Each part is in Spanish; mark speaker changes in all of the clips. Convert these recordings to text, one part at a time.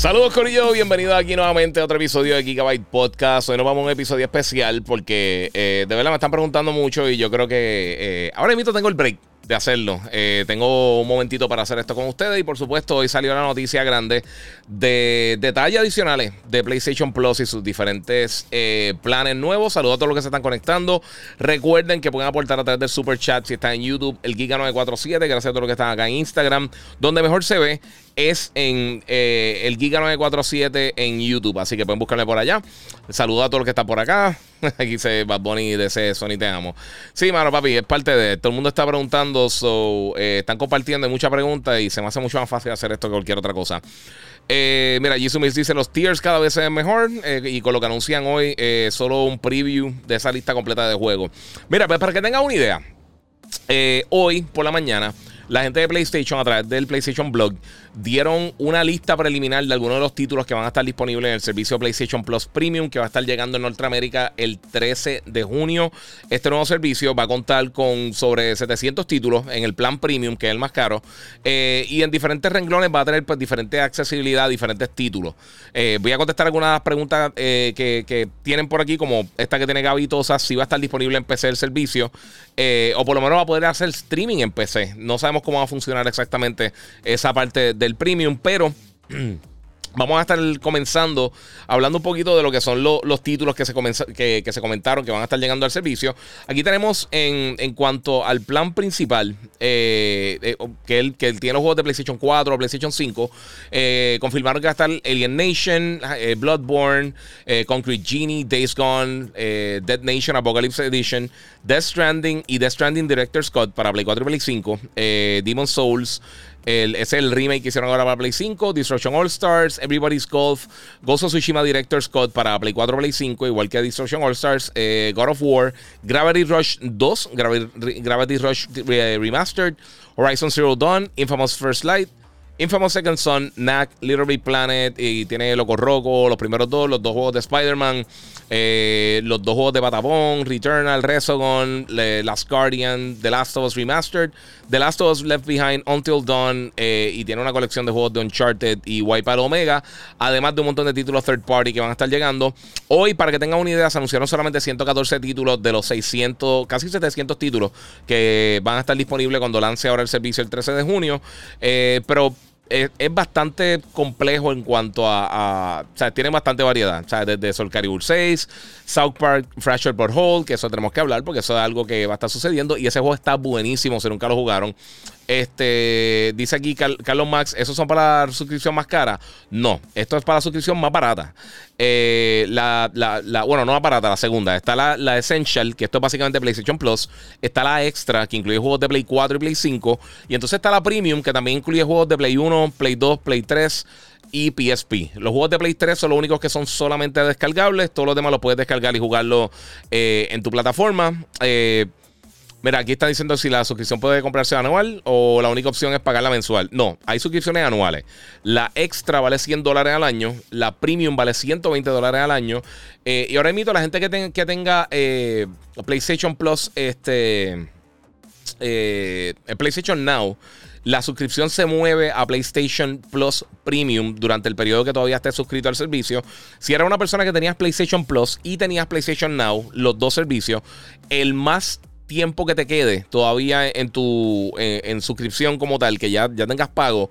Speaker 1: Saludos Corillo, bienvenidos aquí nuevamente a otro episodio de Gigabyte Podcast. Hoy nos vamos a un episodio especial porque eh, de verdad me están preguntando mucho y yo creo que eh, ahora mismo tengo el break de hacerlo. Eh, tengo un momentito para hacer esto con ustedes y por supuesto hoy salió la noticia grande de detalles adicionales de PlayStation Plus y sus diferentes planes nuevos. Saludos a todos los que se están conectando. Recuerden que pueden aportar a través del super chat si están en YouTube, el Giga947. Gracias a todos los que están acá en Instagram, donde mejor se ve es en eh, el Giga947 en YouTube. Así que pueden buscarle por allá. Saludos a todos los que están por acá. Aquí dice Bad Bunny DC Sony, te amo. Sí, mano, papi, es parte de. Todo el mundo está preguntando, eh, están compartiendo muchas preguntas y se me hace mucho más fácil hacer esto que cualquier otra cosa. Eh, mira, Jisumis dice: los tiers cada vez se ven mejor. Eh, y con lo que anuncian hoy, solo un preview de esa lista completa de juegos. Mira, pues para que tengan una idea, hoy por la mañana, la gente de PlayStation, a través del PlayStation Blog, dieron una lista preliminar de algunos de los títulos que van a estar disponibles en el servicio PlayStation Plus Premium que va a estar llegando en Norteamérica el 13 de junio. Este nuevo servicio va a contar con sobre 700 títulos en el plan Premium, que es el más caro, eh, y en diferentes renglones va a tener diferentes pues, diferente accesibilidad, diferentes títulos. Eh, voy a contestar algunas preguntas eh, que, que, tienen por aquí, como esta que tiene Gaby si va a estar disponible en PC el servicio, o por lo menos va a poder hacer streaming en PC. No sabemos cómo va a funcionar exactamente esa parte del premium, pero... Vamos a estar comenzando hablando un poquito de lo que son los títulos que se, que, se comentaron que van a estar llegando al servicio. Aquí tenemos en, cuanto al plan principal, eh, eh, que, él, tiene los juegos de PlayStation 4, PlayStation 5, eh, confirmaron que va a estar Alien Nation, Bloodborne, Concrete Genie, Days Gone, Dead Nation, Apocalypse Edition, Death Stranding y Death Stranding Director Scott para Play 4 y Play 5, Demon Souls es el remake que hicieron ahora para Play 5. Destruction All Stars, Everybody's Golf, Ghost of Tsushima Director's Cut para Play 4, Play 5, igual que Destruction All Stars, eh, God of War, Gravity Rush 2, Gravity Rush eh, Remastered, Horizon Zero Dawn, Infamous First Light, Infamous Second Son, Knack, Little Big Planet y tiene Loco Roco, los primeros dos, los dos juegos de Spider-Man, eh, los dos juegos de Batabón, Returnal, Resogon, Last Guardian, The Last of Us Remastered, The Last of Us Left Behind, Until Dawn eh, y tiene una colección de juegos de Uncharted y Wipeout Omega, además de un montón de títulos third party que van a estar llegando. Hoy, para que tengan una idea, se anunciaron solamente 114 títulos de los 600, casi 700 títulos que van a estar disponibles cuando lance ahora el servicio el 13 de junio, eh, pero es, bastante complejo en cuanto a, O sea, tiene bastante variedad. O sea, desde Soul Calibur 6, South Park, Fracture Port Hole, que eso tenemos que hablar porque eso es algo que va a estar sucediendo. Y ese juego está buenísimo si nunca lo jugaron. Este, dice aquí Carlos Max, ¿esos son para la suscripción más cara? No, esto es para la suscripción más barata. Eh, la, bueno, no más barata, la segunda. Está la, Essential, que esto es básicamente PlayStation Plus. Está la Extra, que incluye juegos de Play 4 y Play 5. Y entonces está la Premium, que también incluye juegos de Play 1, Play 2, Play 3 y PSP. Los juegos de Play 3 son los únicos que son solamente descargables. Todos los demás los puedes descargar y jugarlo eh, en tu plataforma. Eh, Mira, aquí está diciendo si la suscripción puede comprarse anual o la única opción es pagarla mensual. No, hay suscripciones anuales. La extra vale 100 dólares al año, la premium vale 120 dólares al año. Eh, y ahora invito a la gente que, tenga eh, PlayStation Plus, este, eh, PlayStation Now. La suscripción se mueve a PlayStation Plus Premium durante el periodo que todavía esté suscrito al servicio. Si era una persona que tenías PlayStation Plus y tenías PlayStation Now, los dos servicios, el más tiempo que te quede todavía en tu en, suscripción como tal, que ya, ya tengas pago,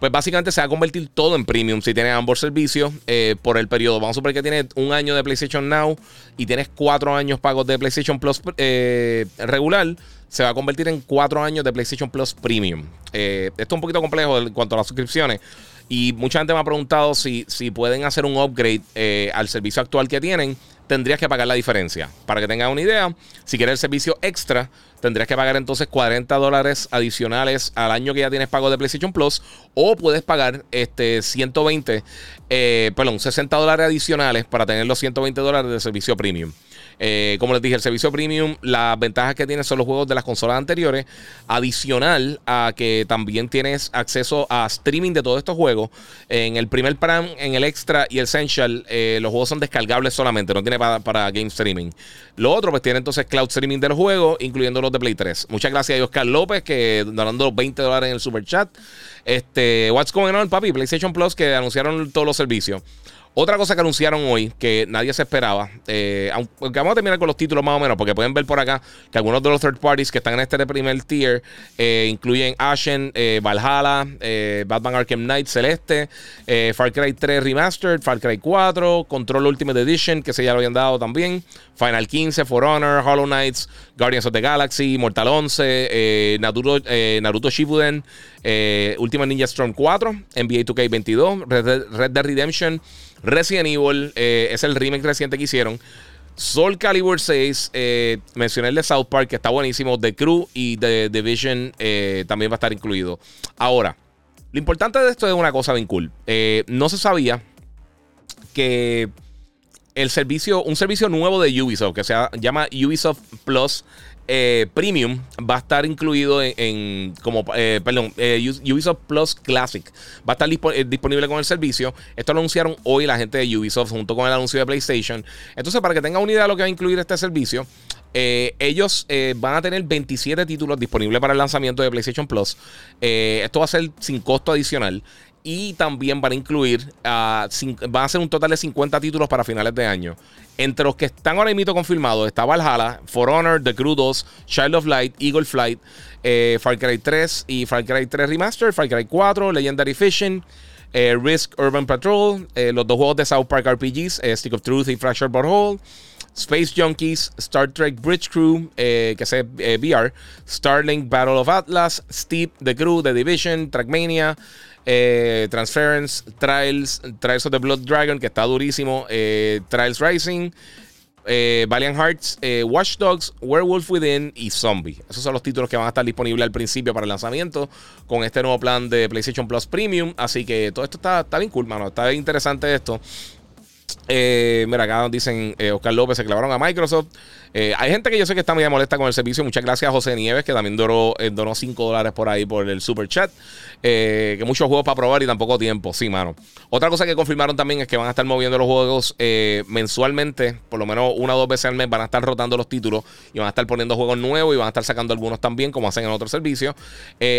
Speaker 1: pues básicamente se va a convertir todo en premium si tienes ambos servicios eh, por el periodo. Vamos a suponer que tienes un año de PlayStation Now y tienes cuatro años pagos de PlayStation Plus eh, regular. Se va a convertir en cuatro años de PlayStation Plus Premium. Eh, esto es un poquito complejo en cuanto a las suscripciones. Y mucha gente me ha preguntado si, si pueden hacer un upgrade al servicio actual que tienen tendrías que pagar la diferencia. Para que tengas una idea, si quieres el servicio extra, tendrías que pagar entonces 40 dólares adicionales al año que ya tienes pago de PlayStation Plus o puedes pagar este 120, eh, perdón, 60 dólares adicionales para tener los 120 dólares de servicio premium. Eh, como les dije, el servicio premium, las ventajas que tiene son los juegos de las consolas anteriores, adicional a que también tienes acceso a streaming de todos estos juegos. En el primer plan, en el extra y el essential, eh, los juegos son descargables solamente, no tiene para, para, game streaming. Lo otro, pues tiene entonces cloud streaming de los juegos, incluyendo los de Play 3. Muchas gracias a Oscar López, que donando 20 dólares en el super chat. Este, What's Going On, papi, PlayStation Plus, que anunciaron todos los servicios. Otra cosa que anunciaron hoy que nadie se esperaba, eh, aunque vamos a terminar con los títulos más o menos, porque pueden ver por acá que algunos de los third parties que están en este primer tier eh, incluyen Ashen, eh, Valhalla, Batman Arkham Knight Celeste, Far Cry 3 Remastered, Far Cry 4, Control Ultimate Edition, que se ya lo habían dado también, Final 15, For Honor, Hollow Knights, Guardians of the Galaxy, Mortal 11, Naruto, Naruto, Shippuden, Ultimate Ninja Storm 4, NBA 2K22, Red Dead Redemption. Resident Evil, eh, es el remake reciente que hicieron. Soul Calibur 6, eh, mencioné el de South Park, que está buenísimo. The Crew y The Division eh, también va a estar incluido. Ahora, lo importante de esto es una cosa bien cool. no se sabía que el servicio, un servicio nuevo de Ubisoft, que se llama Ubisoft Plus, eh, Premium va a estar incluido en, como, eh, perdón, eh, Ubisoft Plus Classic. Va a estar disponible con el servicio. Esto lo anunciaron hoy la gente de Ubisoft junto con el anuncio de PlayStation. Entonces, para que tengan una idea de lo que va a incluir este servicio, ellos van a tener 27 títulos disponibles para el lanzamiento de PlayStation Plus. esto va a ser sin costo adicional y también van a incluir, ah, van a ser un total de 50 títulos para finales de año. Entre los que están ahora mismo confirmados está Valhalla, For Honor, The Crew 2, Child of Light, Eagle Flight, eh, Far Cry 3 y Far Cry 3 Remastered, Far Cry 4, Legendary Fishing, eh, Risk Urban Patrol, eh, los dos juegos de South Park RPGs, Stick of Truth y Fractured hole Space Junkies, Star Trek Bridge Crew, que es VR, Starlink Battle of Atlas, Steep, The Crew, The Division, Trackmania, eh, Transference, Trials, Trials of the Blood Dragon, que está durísimo. Eh, Trials Rising, eh, Valiant Hearts, Watch Dogs, Werewolf Within y Zombie. Esos son los títulos que van a estar disponibles al principio para el lanzamiento con este nuevo plan de PlayStation Plus Premium. Así que todo esto está, está bien cool, mano. Está interesante esto. mira, acá dicen Oscar López, se clavaron a Microsoft. Eh, hay gente que yo sé que está muy molesta con el servicio. Muchas gracias a José Nieves, que también eh, donó, donó 5 dólares por ahí por el super chat. Eh, que muchos juegos para probar y tampoco tiempo. Sí, mano. Otra cosa que confirmaron también es que van a estar moviendo los juegos mensualmente, por lo menos una o dos veces al mes, van a estar rotando los títulos y van a estar poniendo juegos nuevos y van a estar sacando algunos también, como hacen en otros servicios.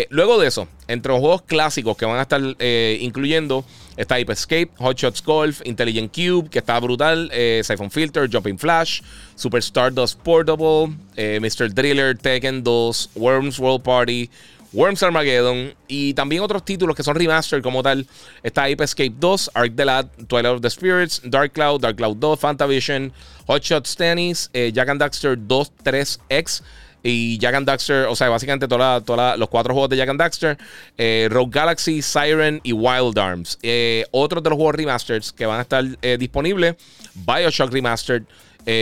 Speaker 1: luego de eso, entre los juegos clásicos que van a estar incluyendo. Está Hype Escape, Hot Shots Golf, Intelligent Cube, que está brutal, eh, Siphon Filter, Jumping Flash, Super Stardust Portable, eh, Mr. Driller, Tekken 2, Worms World Party, Worms Armageddon y también otros títulos que son remastered como tal. Está Escape 2, Arc the Lad, Twilight of the Spirits, Dark Cloud, Dark Cloud 2, Fantavision, Hot Shots Tennis, eh, Jack and Daxter 2, 3X, y Jack and Daxter, o sea, básicamente toda los cuatro juegos de Jack and Daxter, eh, Rogue Galaxy, Siren y Wild Arms. Eh, otros de los juegos remasters que van a estar eh, disponibles, Bioshock Remastered,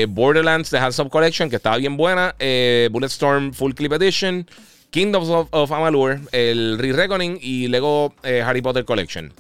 Speaker 1: Borderlands The Hands of Collection, que estaba bien buena, Bulletstorm Full Clip Edition, Kingdoms of, Amalur, el Re-Reckoning y Lego Harry Potter Collection.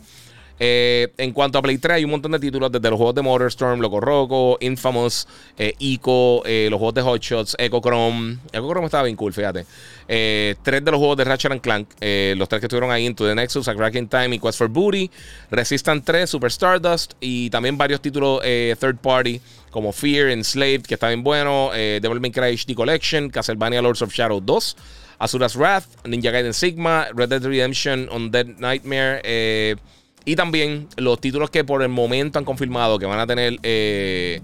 Speaker 1: Eh, en cuanto a Play 3, hay un montón de títulos, desde los juegos de Motorstorm, Loco Roco, Infamous, eh, Ico, eh, los juegos de Hot Shots, Echo Chrome. estaba bien cool, fíjate. Eh, tres de los juegos de Ratchet and Clank, los tres que estuvieron ahí, Into the Nexus, A Time y Quest for Booty, Resistance 3, Super Stardust y también varios títulos third party como Fear, Enslaved, que está bien bueno, Devil May Cry HD Collection, Castlevania Lords of Shadow 2, Azura's Wrath, Ninja Gaiden Sigma, Red Dead Redemption, Undead Nightmare, eh y también los títulos que por el momento han confirmado que van a tener. Eh,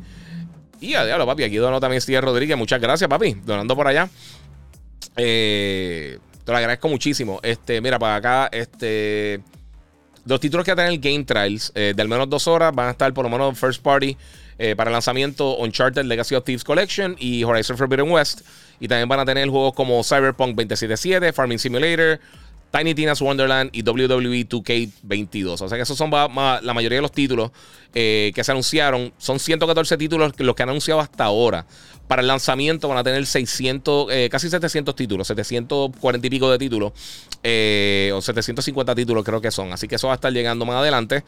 Speaker 1: y a papi. Aquí donó también Steve Rodríguez. Muchas gracias, papi. Donando por allá. Eh, te lo agradezco muchísimo. Este, mira, para acá, este. Los títulos que va a tener Game Trials eh, de al menos dos horas van a estar por lo menos First Party para el lanzamiento Uncharted Legacy of Thieves Collection y Horizon Forbidden West. Y también van a tener juegos como Cyberpunk 2077, Farming Simulator, Tiny Tina's Wonderland y WWE e 2K22. O sea que esos son la mayoría de los títulos eh, que se anunciaron. Son 114 títulos los que han anunciado hasta ahora. Para el lanzamiento van a tener 600, eh, casi 700 títulos, 740 y pico de títulos, eh, o 750 títulos creo que son. Así que eso va a estar llegando más adelante.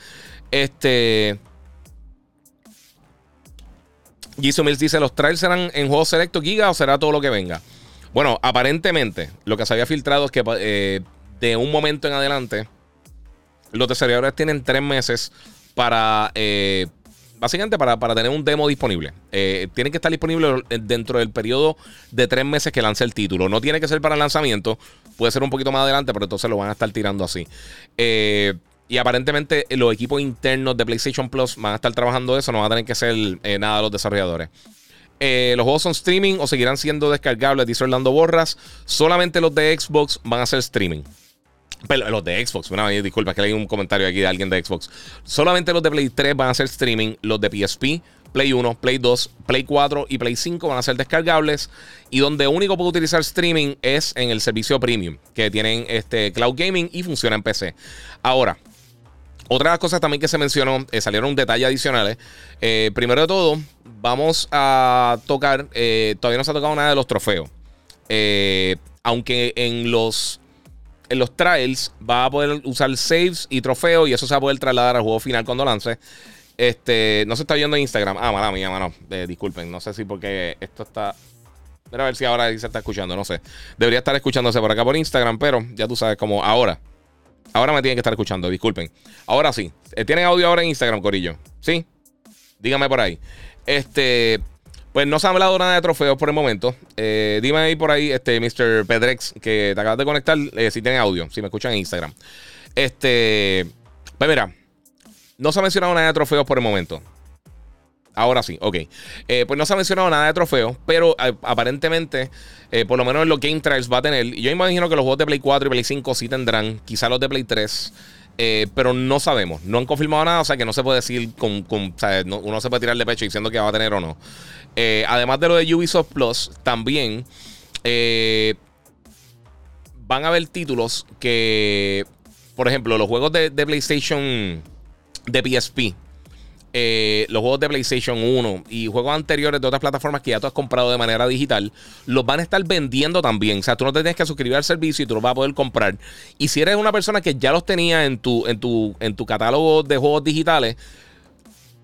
Speaker 1: Este. Jason Mills dice: ¿Los trailers serán en juegos selecto giga o será todo lo que venga? Bueno, aparentemente, lo que se había filtrado es que de un momento en adelante, los desarrolladores tienen tres meses para, eh, básicamente, para, tener un demo disponible. Eh, tienen que estar disponible dentro del periodo de tres meses que lance el título. No tiene que ser para el lanzamiento, puede ser un poquito más adelante, pero entonces lo van a estar tirando así. Eh, y aparentemente los equipos internos de PlayStation Plus van a estar trabajando eso, no van a tener que ser nada los desarrolladores. los juegos son streaming o seguirán siendo descargables, dice Orlando Borras. Solamente los de Xbox van a ser streaming. Pero pues, los de Xbox, una disculpa, que hay un comentario aquí de alguien de Xbox. Solamente los de Play 3 van a ser streaming, los de PSP, Play 1, Play 2, Play 4 y Play 5 van a ser descargables. Y donde único puedo utilizar streaming es en el servicio premium, que tienen este Cloud Gaming y funciona en PC. Ahora, otra de las cosas también que se mencionó, eh, salieron detalles adicionales. Eh, eh, primero de todo, vamos a tocar, todavía no se ha tocado nada de los trofeos. aunque en los en los trials va a poder usar saves y trofeos y eso se va a poder trasladar al juego final cuando lance. Este, no se está viendo en Instagram. Ah, mala mía, mano. Eh, disculpen, no sé si porque esto está. pero a ver si ahora se está escuchando, no sé. Debería estar escuchándose por acá por Instagram, pero ya tú sabes, como ahora. Ahora me tienen que estar escuchando, disculpen. Ahora sí. Eh, ¿Tienen audio ahora en Instagram, Corillo? ¿Sí? Díganme por ahí. Este, pues no se ha hablado nada de trofeos por el momento. Eh, dime ahí por ahí, este, Mr. Pedrex, que te acabas de conectar, eh, si tiene audio, si me escuchan en Instagram. Este, pues mira, no se ha mencionado nada de trofeos por el momento. Ahora sí, ok. Eh, pues no se ha mencionado nada de trofeos, pero aparentemente, por lo menos en los Game Trials va a tener. yo imagino que los juegos de Play 4 y Play 5 sí tendrán, quizá los de Play 3. pero no sabemos, no han confirmado nada, o sea que no se puede decir con, o sea, uno se puede tirar de pecho diciendo que va a tener o no. Eh, además de lo de Ubisoft Plus, también eh, van a haber títulos que, por ejemplo, los juegos de, PlayStation, de PSP, eh, los juegos de PlayStation 1 y juegos anteriores de otras plataformas que ya tú has comprado de manera digital, los van a estar vendiendo también. O sea, tú no te tienes que suscribir al servicio y tú los vas a poder comprar. Y si eres una persona que ya los tenía en tu, en tu, en tu catálogo de juegos digitales,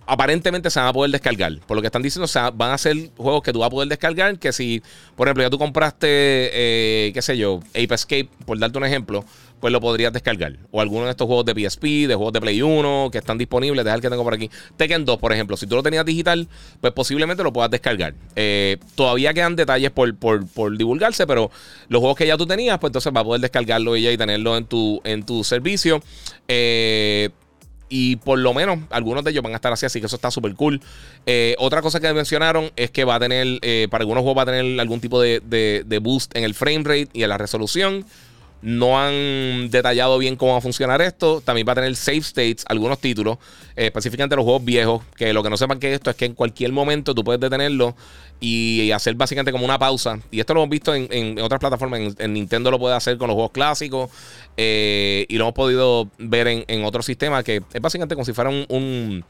Speaker 1: aparentemente se van a poder descargar. Por lo que están diciendo, van a ser juegos que tú vas a poder descargar. Que si, por ejemplo, ya tú compraste, eh, qué sé yo, Ape Escape, por darte un ejemplo, pues lo podrías descargar. O alguno de estos juegos de PSP, de juegos de Play 1, que están disponibles. Deja el que tengo por aquí. Tekken 2, por ejemplo. Si tú lo tenías digital, pues posiblemente lo puedas descargar. Eh, todavía quedan detalles por, divulgarse, pero los juegos que ya tú tenías, pues entonces vas a poder descargarlo ya y tenerlo en tu, en tu servicio. Eh y por lo menos algunos de ellos van a estar así, así que eso está súper cool. Eh, otra cosa que mencionaron es que va a tener, eh, para algunos juegos va a tener algún tipo de, de boost en el frame rate y en la resolución. No han detallado bien cómo va a funcionar esto. También va a tener save states, algunos títulos, eh, específicamente los juegos viejos, que lo que no sepan que esto es que en cualquier momento tú puedes detenerlo y, hacer básicamente como una pausa. Y esto lo hemos visto en, otras plataformas. En, Nintendo lo puede hacer con los juegos clásicos eh, y lo hemos podido ver en, otros sistemas que es básicamente como si fuera un, un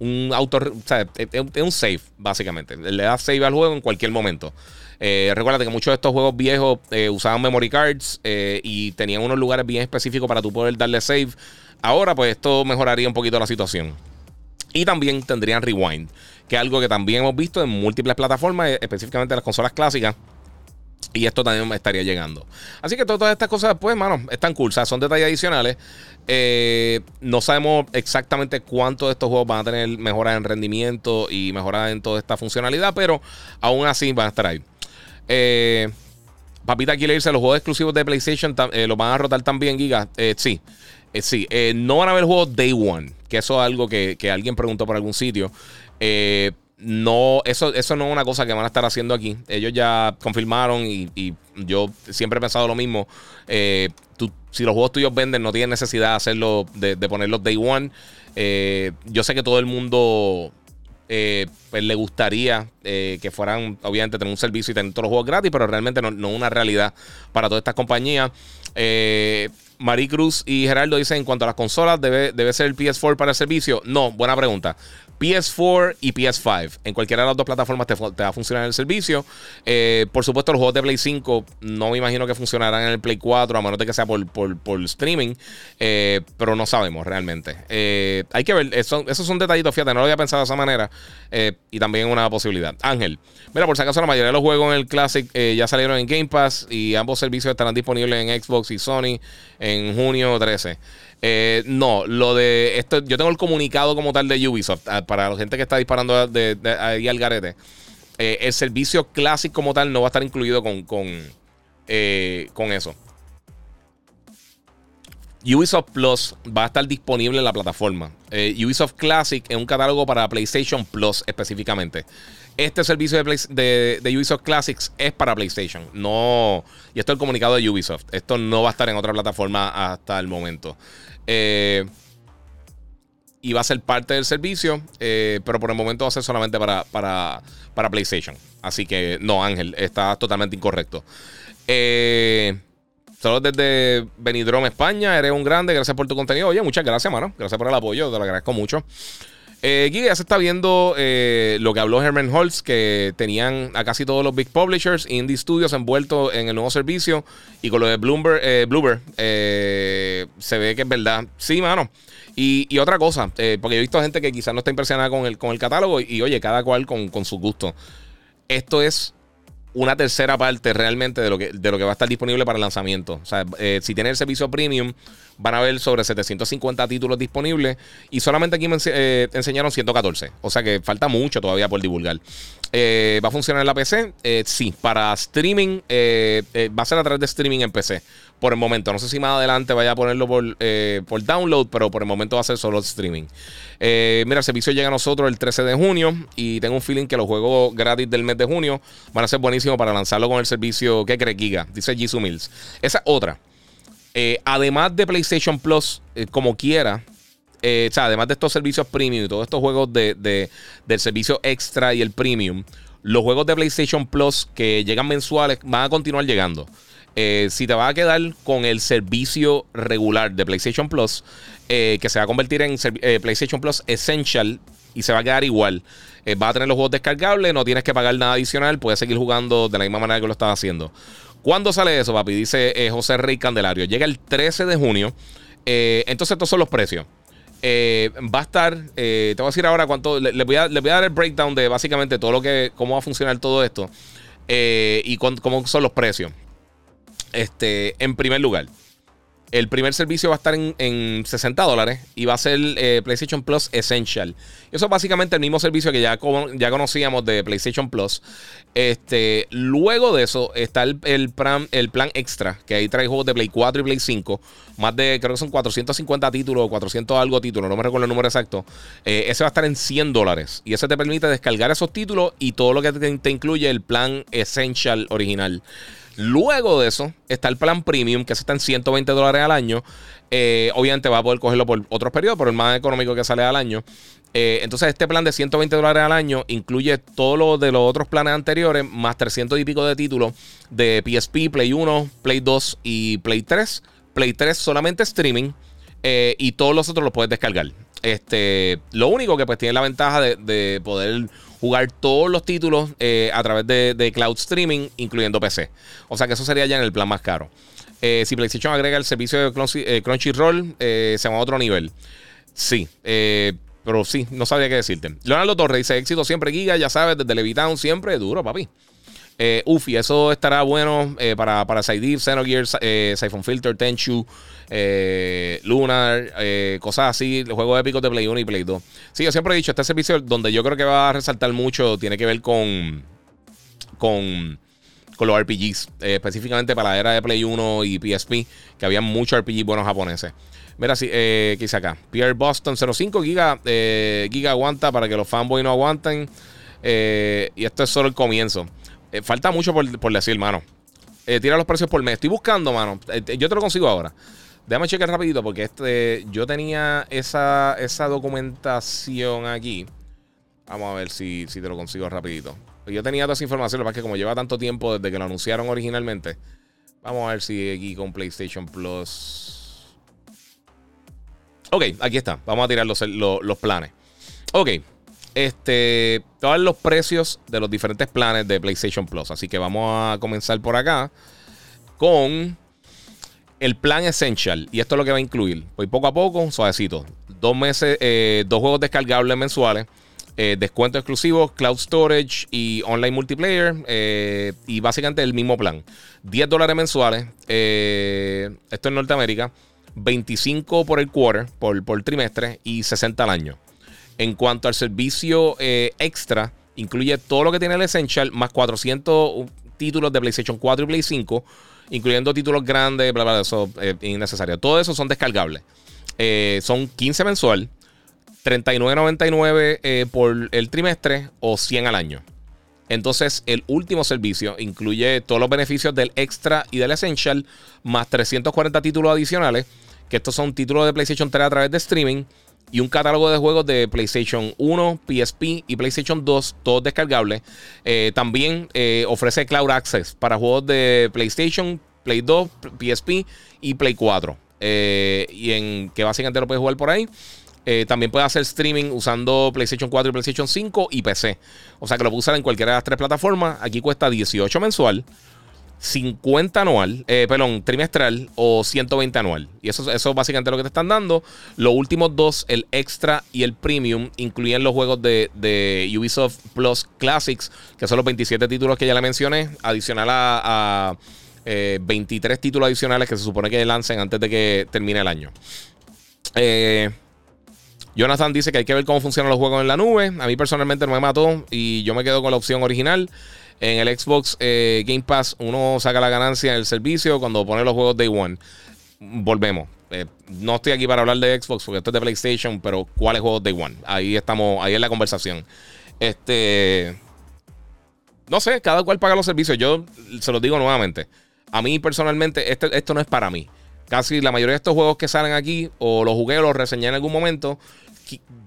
Speaker 1: un auto, o sea, es un save, básicamente. Le da save al juego en cualquier momento. Eh, recuerda que muchos de estos juegos viejos eh, usaban memory cards eh, y tenían unos lugares bien específicos para tú poder darle save. Ahora, pues esto mejoraría un poquito la situación. Y también tendrían rewind, que es algo que también hemos visto en múltiples plataformas, específicamente las consolas clásicas. Y esto también estaría llegando. Así que todas estas cosas, pues, manos están cursas, son detalles adicionales. no sabemos exactamente cuántos de estos juegos van a tener mejoras en rendimiento y mejoras en toda esta funcionalidad, pero aún así van a estar ahí. Eh, Papita irse dice: Los juegos exclusivos de PlayStation eh, los van a rotar también, Giga. Eh, sí, eh, sí. Eh, no van a haber juegos Day One, que eso es algo que, alguien preguntó por algún sitio. no, eso, eso no es una cosa que van a estar haciendo aquí. Ellos ya confirmaron y, yo siempre he pensado lo mismo. si los juegos tuyos venden, no tienes necesidad de hacerlo, de, de ponerlos Day One. yo sé que todo el mundo eh, pues, le gustaría eh, que fueran, obviamente, tener un servicio y tener todos los juegos gratis, pero realmente no, no una realidad para todas estas compañías. Eh, Maricruz Cruz y Gerardo dicen: en cuanto a las consolas, ¿debe, ¿debe ser el PS4 para el servicio? No, buena pregunta. PS4 y PS5. En cualquiera de las dos plataformas te, va a funcionar el servicio. Eh, por supuesto, los juegos de Play 5 no me imagino que funcionarán en el Play 4, a menos de que sea por, streaming. Eh, pero no sabemos realmente. Eh, hay que ver, eso, esos son detallitos, fíjate, no lo había pensado de esa manera. y también una posibilidad. Ángel, mira, por si acaso la mayoría de los juegos en el Classic ya salieron en Game Pass y ambos servicios estarán disponibles en Xbox y Sony en junio 13. Eh, no, lo de esto, yo tengo el comunicado como tal de Ubisoft ah, para la gente que está disparando de, ahí al garete. Eh, el servicio Classic como tal no va a estar incluido con, con, eh, con eso. Ubisoft Plus va a estar disponible en la plataforma. Ubisoft Classic es un catálogo para PlayStation Plus específicamente. Este servicio de, Ubisoft Classics es para PlayStation. No. Y esto es el comunicado de Ubisoft. Esto no va a estar en otra plataforma hasta el momento. Eh, y va a ser parte del servicio, eh, pero por el momento va a ser solamente para, para, PlayStation. Así que no, Ángel, está totalmente incorrecto. Eh, solo desde Benidorm, España. Eres un grande. Gracias por tu contenido. Oye, muchas gracias, mano. Gracias por el apoyo. Te lo agradezco mucho. Eh, Guille, ya se está viendo eh, lo que habló Herman Holtz, que tenían a casi todos los big publishers, indie studios envueltos en el nuevo servicio. Y con lo de Bloomberg, eh, eh, se ve que es verdad. Sí, mano. Y, otra cosa, porque he visto gente que quizás no está impresionada con el, con el catálogo y, oye, cada cual con, con su gusto. Esto es una tercera parte realmente de lo que, de lo que va a estar disponible para el lanzamiento. O sea, eh, si tienen el servicio premium, van a ver sobre 750 títulos disponibles y solamente aquí me eh, enseñaron 114. O sea que falta mucho todavía por divulgar. Eh, ¿Va a funcionar en la PC? Eh, sí, para streaming, eh, va a ser a través de streaming en PC. Por el momento, no sé si más adelante vaya a ponerlo por, download, pero por el momento va a ser solo streaming. mira, el servicio llega a nosotros el 13 de junio y tengo un feeling que los juegos gratis del mes de junio van a ser buenísimos para lanzarlo con el servicio que cree Giga, dice Jisoo Mills. Esa otra. además de PlayStation Plus, como quiera, eh, o sea, además de estos servicios premium y todos estos juegos del servicio extra y el premium, los juegos de PlayStation Plus que llegan mensuales van a continuar llegando. Eh, si te vas a quedar con el servicio regular de PlayStation Plus, eh, que se va a convertir en PlayStation Plus Essential y se va a quedar igual. va a tener los juegos descargables, no tienes que pagar nada adicional, puedes seguir jugando de la misma manera que lo estás haciendo. ¿Cuándo sale eso, papi? Dice José Rey Candelario. Llega el 13 de junio. entonces, estos son los precios. Eh, va a estar, eh, te voy a decir ahora cuánto, le, voy a, le, voy dar el breakdown de básicamente todo lo que, cómo va a funcionar todo esto eh, y cómo son los precios. Este, en primer lugar, el primer servicio va a estar en, 60 dólares y va a ser eh, PlayStation Plus Essential. Eso es básicamente el mismo servicio que ya, ya conocíamos de PlayStation Plus. Este, luego de eso está el, plan, el plan extra, que ahí trae juegos de Play 4 y Play 5. Más de, creo que son 450 títulos o 400 algo títulos, no me recuerdo el número exacto. Eh, ese va a estar en 100 dólares. Y ese te permite descargar esos títulos y todo lo que te incluye el plan Essential original. Luego de eso, está el plan premium, que se está en 120 dólares al año. Eh, obviamente va a poder cogerlo por otros periodos, pero el más económico que sale al año. Eh, entonces, este plan de 120 dólares al año incluye todo lo de los otros planes anteriores, más 300 y pico de títulos de PSP, Play 1, Play 2 y Play 3. Play 3 solamente streaming eh, y todos los otros los puedes descargar. Este, lo único que pues tiene la ventaja de poder jugar todos los títulos eh, a través de, cloud streaming, incluyendo PC. O sea que eso sería ya en el plan más caro. Eh, si PlayStation agrega el servicio de eh, Crunchyroll, eh, se va a otro nivel. Sí, eh, pero sí, no sabía qué decirte. Leonardo Torres dice: éxito siempre, Giga, ya sabes, desde Levitown siempre duro, papi. Ufi, eso estará bueno para, para Xenogear, Siphon Filter, Tenchu. Eh, Lunar, eh, cosas así, juegos épicos de Play 1 y Play 2. Sí, yo siempre he dicho, este servicio donde yo creo que va a resaltar mucho tiene que ver con. con los RPGs, eh, específicamente para la era de Play 1 y PSP, que había muchos RPGs buenos japoneses. Mira, si eh, ¿qué hice acá? Pierre Boston 05 giga, eh, giga aguanta para que los fanboys no aguanten. y esto es solo el comienzo. falta mucho por, por decir, mano. tira los precios por mes. Estoy buscando, mano. yo te lo consigo ahora. Déjame checar rapidito porque este, yo tenía esa, documentación aquí. Vamos a ver si, te lo consigo rapidito. Yo tenía toda esa información, lo que que como lleva tanto tiempo desde que lo anunciaron originalmente. Vamos a ver si aquí con PlayStation Plus. Ok, aquí está. Vamos a tirar los, los planes. Ok. Este, todos los precios de los diferentes planes de PlayStation Plus. Así que vamos a comenzar por acá con el plan Essential, y esto es lo que va a incluir. Voy pues poco a poco, suavecito. Dos meses, eh, dos juegos descargables mensuales. Eh, descuento exclusivo, cloud storage y online multiplayer. Eh, y básicamente el mismo plan. 10 dólares mensuales. Eh, esto en Norteamérica. 25 por el quarter, por, por, trimestre. Y 60 al año. En cuanto al servicio extra, incluye todo lo que tiene el Essential, más 400 títulos de PlayStation 4 y Playstation 5 incluyendo títulos grandes, bla, bla, eso es eh, innecesario. Todo eso son descargables. Eh, son 15 mensual, 39.99 eh, por el trimestre o 100 al año. Entonces, el último servicio incluye todos los beneficios del Extra y del Essential, más 340 títulos adicionales, que estos son títulos de PlayStation 3 a través de streaming, y un catálogo de juegos de PlayStation 1, PSP y PlayStation 2, todos descargables. Eh, también eh, ofrece Cloud Access para juegos de PlayStation, Play 2, PSP y Play 4. Eh, y en que básicamente lo puedes jugar por ahí. también puedes hacer streaming usando PlayStation 4 y PlayStation 5 y PC. O sea que lo puede usar en cualquiera de las tres plataformas. Aquí cuesta 18 mensual. 50 anual, eh, perdón, trimestral o 120 anual. Y eso, eso básicamente lo que te están dando. Los últimos dos, el extra y el premium, incluyen los juegos de, Ubisoft Plus Classics, que son los 27 títulos que ya le mencioné, adicional a, 23 eh, títulos adicionales que se supone que lancen antes de que termine el año. Eh, Jonathan dice que hay que ver cómo funcionan los juegos en la nube. A mí personalmente no me mató y yo me quedo con la opción original. En el Xbox eh, Game Pass uno saca la ganancia en el servicio cuando pone los juegos Day One. Volvemos. Eh, no estoy aquí para hablar de Xbox porque esto es de PlayStation, pero ¿cuáles juegos Day One? Ahí estamos, ahí es la conversación. Este. No sé, cada cual paga los servicios. Yo se los digo nuevamente. A mí personalmente, este, esto no es para mí. Casi la mayoría de estos juegos que salen aquí, o los jugué o los reseñé en algún momento,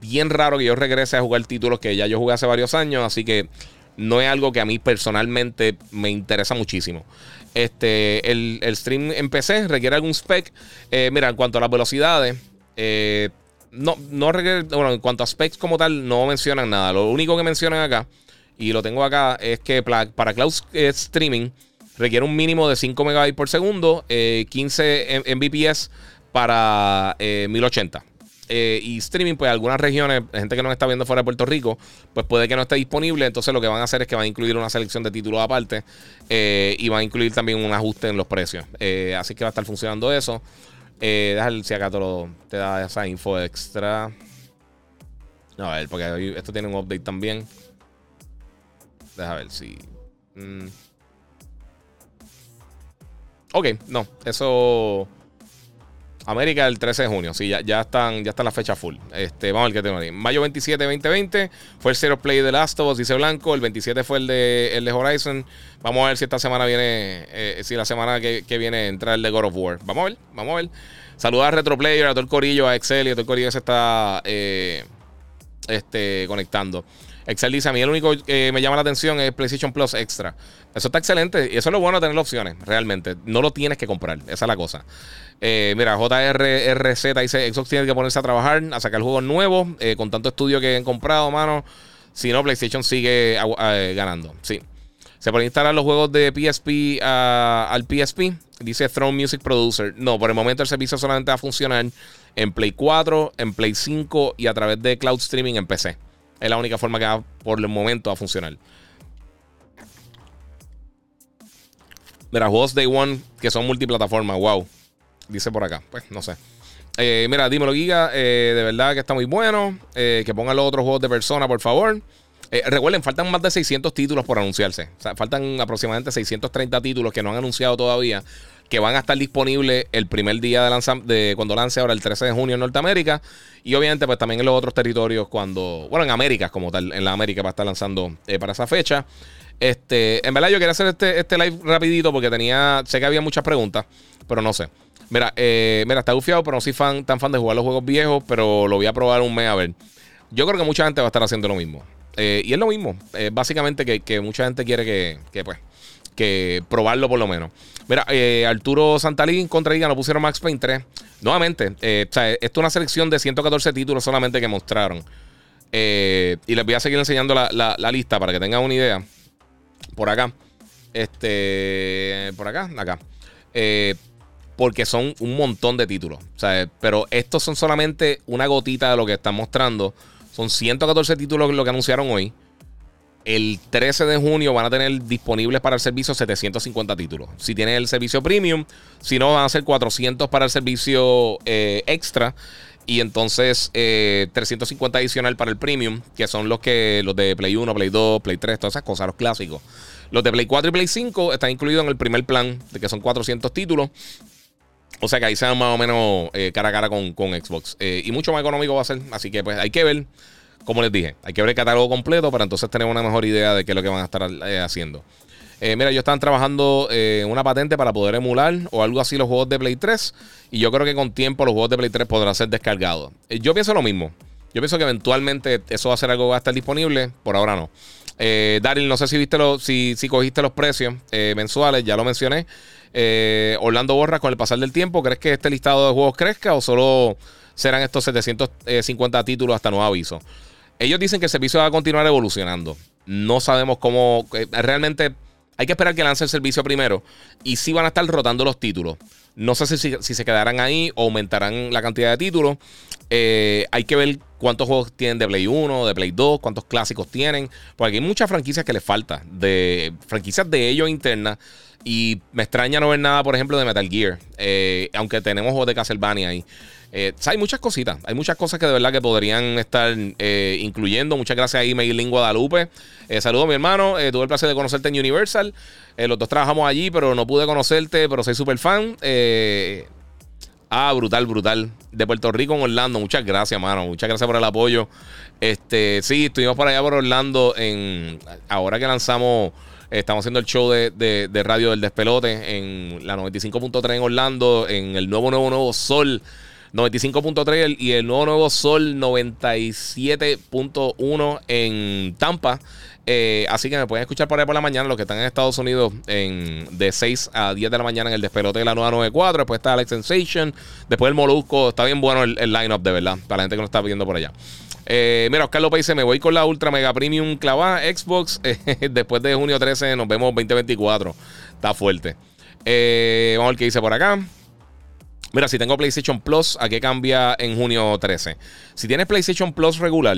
Speaker 1: bien raro que yo regrese a jugar títulos que ya yo jugué hace varios años. Así que no es algo que a mí personalmente me interesa muchísimo. Este, el, stream en PC requiere algún spec. Eh, mira, en cuanto a las velocidades, eh, no, bueno, en cuanto a specs como tal, no mencionan nada. Lo único que mencionan acá, y lo tengo acá, es que para, cloud eh, streaming requiere un mínimo de 5 MB por segundo, 15 Mbps para 1080. Eh, y streaming, pues algunas regiones, gente que nos está viendo fuera de Puerto Rico, pues puede que no esté disponible. Entonces lo que van a hacer es que van a incluir una selección de títulos aparte eh, y van a incluir también un ajuste en los precios. Eh, así que va a estar funcionando eso. déjale si acá te, te da esa info extra. a ver, porque esto tiene un update también. Deja ver si. Mm. Ok, no, eso. América el 13 de junio. Sí, ya, ya están ya está la fecha full. Este, vamos ver que tenemos ahí. Mayo 27, 2020 fue el Zero Play de Last of Us, dice Blanco. El 27 fue el de, el de Horizon. Vamos a ver si esta semana viene, eh, si la semana que, que viene entra el de God of War. Vamos a ver, vamos a ver. Saludar a Player, a todo el corillo, a Excel y a todo el corillo se está eh, este, conectando. Excel dice, a mí el único que eh, me llama la atención es PlayStation Plus Extra. Eso está excelente. Y eso es lo bueno de tener opciones, realmente. No lo tienes que comprar. Esa es la cosa. Eh, mira, JRRZ dice, Xbox tiene que ponerse a trabajar, a sacar juegos nuevos, eh, con tanto estudio que han comprado, mano. Si no, PlayStation sigue ganando. Sí. Se pueden instalar los juegos de PSP ah, al PSP. Dice Throne Music Producer. No, por el momento el servicio solamente va a funcionar en Play 4, en Play 5 y a través de cloud streaming en PC. Es la única forma que va por el momento a funcionar. Mira, juegos Day One que son multiplataformas, wow. Dice por acá, pues no sé. Eh, mira, dímelo, Giga. Eh, de verdad que está muy bueno. Eh, que pongan los otros juegos de persona, por favor. recuerden, faltan más de 600 títulos por anunciarse. O sea, faltan aproximadamente 630 títulos que no han anunciado todavía que van a estar disponibles el primer día de, de cuando lance ahora el 13 de junio en Norteamérica y obviamente pues también en los otros territorios cuando, bueno, en América como tal, en la América va a estar lanzando eh, para esa fecha. Este, en verdad yo quería hacer este, este live rapidito porque tenía, sé que había muchas preguntas, pero no sé. Mira, eh, mira, está bufiado, pero no soy fan, tan fan de jugar los juegos viejos, pero lo voy a probar un mes a ver. Yo creo que mucha gente va a estar haciendo lo mismo. Eh, y es lo mismo, eh, básicamente que, mucha gente quiere que, que pues, que probarlo por lo menos. Mira, eh, Arturo Santalín contra lo lo pusieron Max Payne 3. Nuevamente, eh, esto es una selección de 114 títulos solamente que mostraron. Eh, y les voy a seguir enseñando la, lista para que tengan una idea. Por acá. Este. Por acá, acá. porque son un montón de títulos. pero estos son solamente una gotita de lo que están mostrando. Son 114 títulos lo que anunciaron hoy. El 13 de junio van a tener disponibles para el servicio 750 títulos. Si tienen el servicio premium, si no, van a ser 400 para el servicio eh, extra. Y entonces 350 eh, adicional para el premium, que son los que los de Play 1, Play 2, Play 3, todas esas cosas, los clásicos. Los de Play 4 y Play 5 están incluidos en el primer plan, de que son 400 títulos. O sea que ahí se más o menos eh, cara a cara con, Xbox. y mucho más económico va a ser. Así que pues hay que ver como les dije, hay que ver el catálogo completo para entonces tener una mejor idea de qué es lo que van a estar eh, haciendo. Eh, mira, yo están trabajando en eh, una patente para poder emular o algo así los juegos de Play 3. Y yo creo que con tiempo los juegos de Play 3 podrán ser descargados. yo pienso lo mismo. Yo pienso que eventualmente eso va a ser algo que va a estar disponible. Por ahora no. Daryl, no sé si viste lo, si, cogiste los precios mensuales, ya lo mencioné. Orlando Borras, con el pasar del tiempo, ¿crees que este listado de juegos crezca o solo serán estos 750 títulos hasta nuevo aviso? Ellos dicen que el servicio va a continuar evolucionando. No sabemos cómo. Eh, realmente hay que esperar que lance el servicio primero. Y sí van a estar rotando los títulos. No sé si, se quedarán ahí o aumentarán la cantidad de títulos. Eh, hay que ver cuántos juegos tienen de Play 1, de Play 2, cuántos clásicos tienen. Porque hay muchas franquicias que les falta. De franquicias de ellos internas y me extraña no ver nada, por ejemplo, de Metal Gear. Eh, aunque tenemos juegos de Castlevania ahí. Eh, hay muchas cositas. Hay muchas cosas que de verdad que podrían estar eh, incluyendo. Muchas gracias a Emailín Guadalupe. saludos, mi hermano. tuve el placer de conocerte en Universal. los dos trabajamos allí, pero no pude conocerte, pero soy súper fan. ah, brutal, brutal. De Puerto Rico en Orlando. Muchas gracias, mano. Muchas gracias por el apoyo. Este, sí, estuvimos por allá por Orlando en ahora que lanzamos Estamos haciendo el show de, radio del despelote en la 95.3 en Orlando, en el nuevo, nuevo, nuevo Sol 95.3 y el nuevo, nuevo Sol 97.1 en Tampa. Eh, así que me pueden escuchar por ahí por la mañana, los que están en Estados Unidos, en, de 6 a 10 de la mañana en el despelote de la 994. Después está Alex Sensation. Después el Molusco. Está bien bueno el, el lineup, de verdad, para la gente que nos está viendo por allá. Eh, mira, Oscar López dice: Me voy con la Ultra Mega Premium clavada Xbox. Eh, después de junio 13, nos vemos 2024. Está fuerte. Eh, vamos a ver qué dice por acá. Mira, si tengo PlayStation Plus, ¿a qué cambia en junio 13? Si tienes PlayStation Plus regular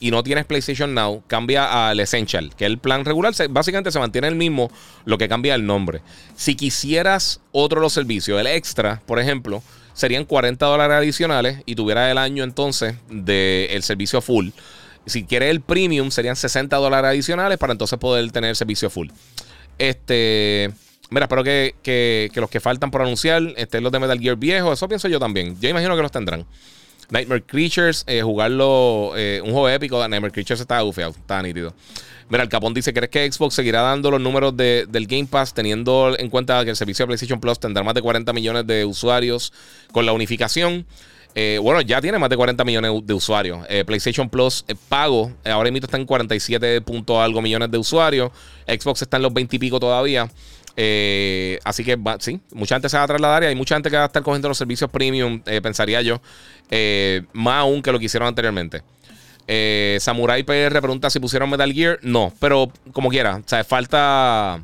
Speaker 1: y no tienes PlayStation Now, cambia al Essential, que el plan regular básicamente se mantiene el mismo, lo que cambia el nombre. Si quisieras otro de los servicios, el extra, por ejemplo, serían 40 dólares adicionales y tuviera el año entonces del servicio full. Si quieres el premium, serían 60 dólares adicionales para entonces poder tener el servicio full. Este. Mira, espero que, que los que faltan por anunciar estén los de Metal Gear viejo. Eso pienso yo también. Yo imagino que los tendrán. Nightmare Creatures, eh, jugarlo, eh, un juego épico. Nightmare Creatures está bufeado, está nítido. Mira, el Capón dice: ¿Crees que Xbox seguirá dando los números de, del Game Pass, teniendo en cuenta que el servicio de PlayStation Plus tendrá más de 40 millones de usuarios con la unificación? Eh, bueno, ya tiene más de 40 millones de usuarios. Eh, PlayStation Plus eh, pago, ahora mismo está en 47 algo millones de usuarios. Xbox está en los 20 y pico todavía. así que sí, mucha gente se va a trasladar y hay mucha gente que va a estar cogiendo los servicios premium, pensaría yo, más aún que lo que hicieron anteriormente. Eh, Samurai PR pregunta si pusieron Metal Gear. No, pero como quiera. O sea, falta.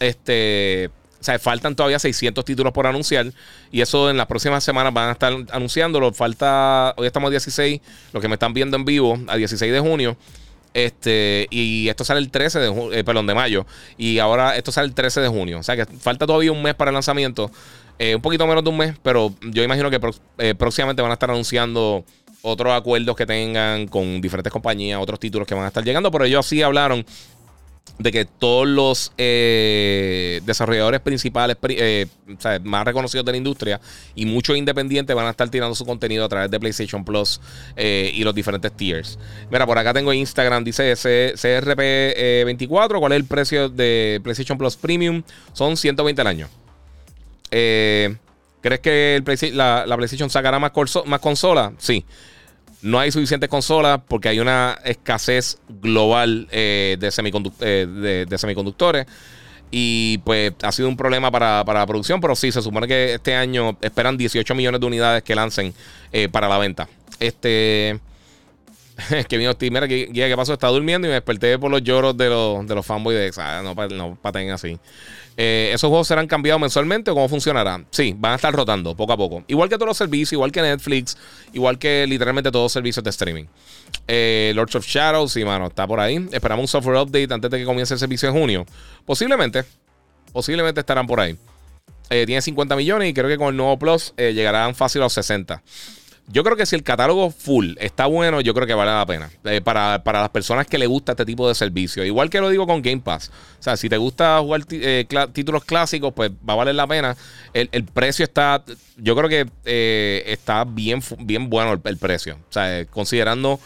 Speaker 1: Este. O sea, faltan todavía 600 títulos por anunciar. Y eso en las próximas semanas van a estar anunciándolo. Falta. Hoy estamos a 16. Los que me están viendo en vivo, a 16 de junio. Este, y esto sale el 13 de junio, eh, perdón, de mayo. Y ahora esto sale el 13 de junio. O sea que falta todavía un mes para el lanzamiento. Eh, un poquito menos de un mes, pero yo imagino que próximamente van a estar anunciando otros acuerdos que tengan con diferentes compañías, otros títulos que van a estar llegando, pero ellos sí hablaron de que todos los eh, desarrolladores principales, eh, más reconocidos de la industria y muchos independientes van a estar tirando su contenido a través de PlayStation Plus eh, y los diferentes tiers. Mira, por acá tengo Instagram, dice CRP24, ¿cuál es el precio de PlayStation Plus Premium? Son 120 al año. ¿Crees que la, PlayStation sacará más, más consolas? Sí no hay suficientes consolas porque hay una escasez global eh, eh, de, semiconductores. Y pues ha sido un problema para, la producción, pero sí, se supone que este año esperan 18 millones de unidades que lancen eh, para la venta. Este. que vino Steve, mira, guía, ¿qué pasó? Está durmiendo y me desperté por los lloros de los, fanboys de. Ah, no, no paten así. Eh, ¿Esos juegos serán cambiados mensualmente o cómo funcionarán? Sí, van a estar rotando poco a poco. Igual que todos los servicios, igual que Netflix, igual que literalmente todos los servicios de streaming. Eh, Lords of Shadows, sí, mano, está por ahí. Esperamos un software update antes de que comience el servicio en junio. Posiblemente, posiblemente estarán por ahí. Eh, tiene 50 millones y creo que con el nuevo Plus llegarán fácil a los 60. Yo creo que si el catálogo full está bueno, yo creo que vale la pena. Eh, para, las personas que le gusta este tipo de servicio. Igual que lo digo con Game Pass. O sea, si te gusta jugar eh, títulos clásicos, pues va a valer la pena. El, precio está. Yo creo que eh, está bien, bien bueno el, precio. O sea, considerando.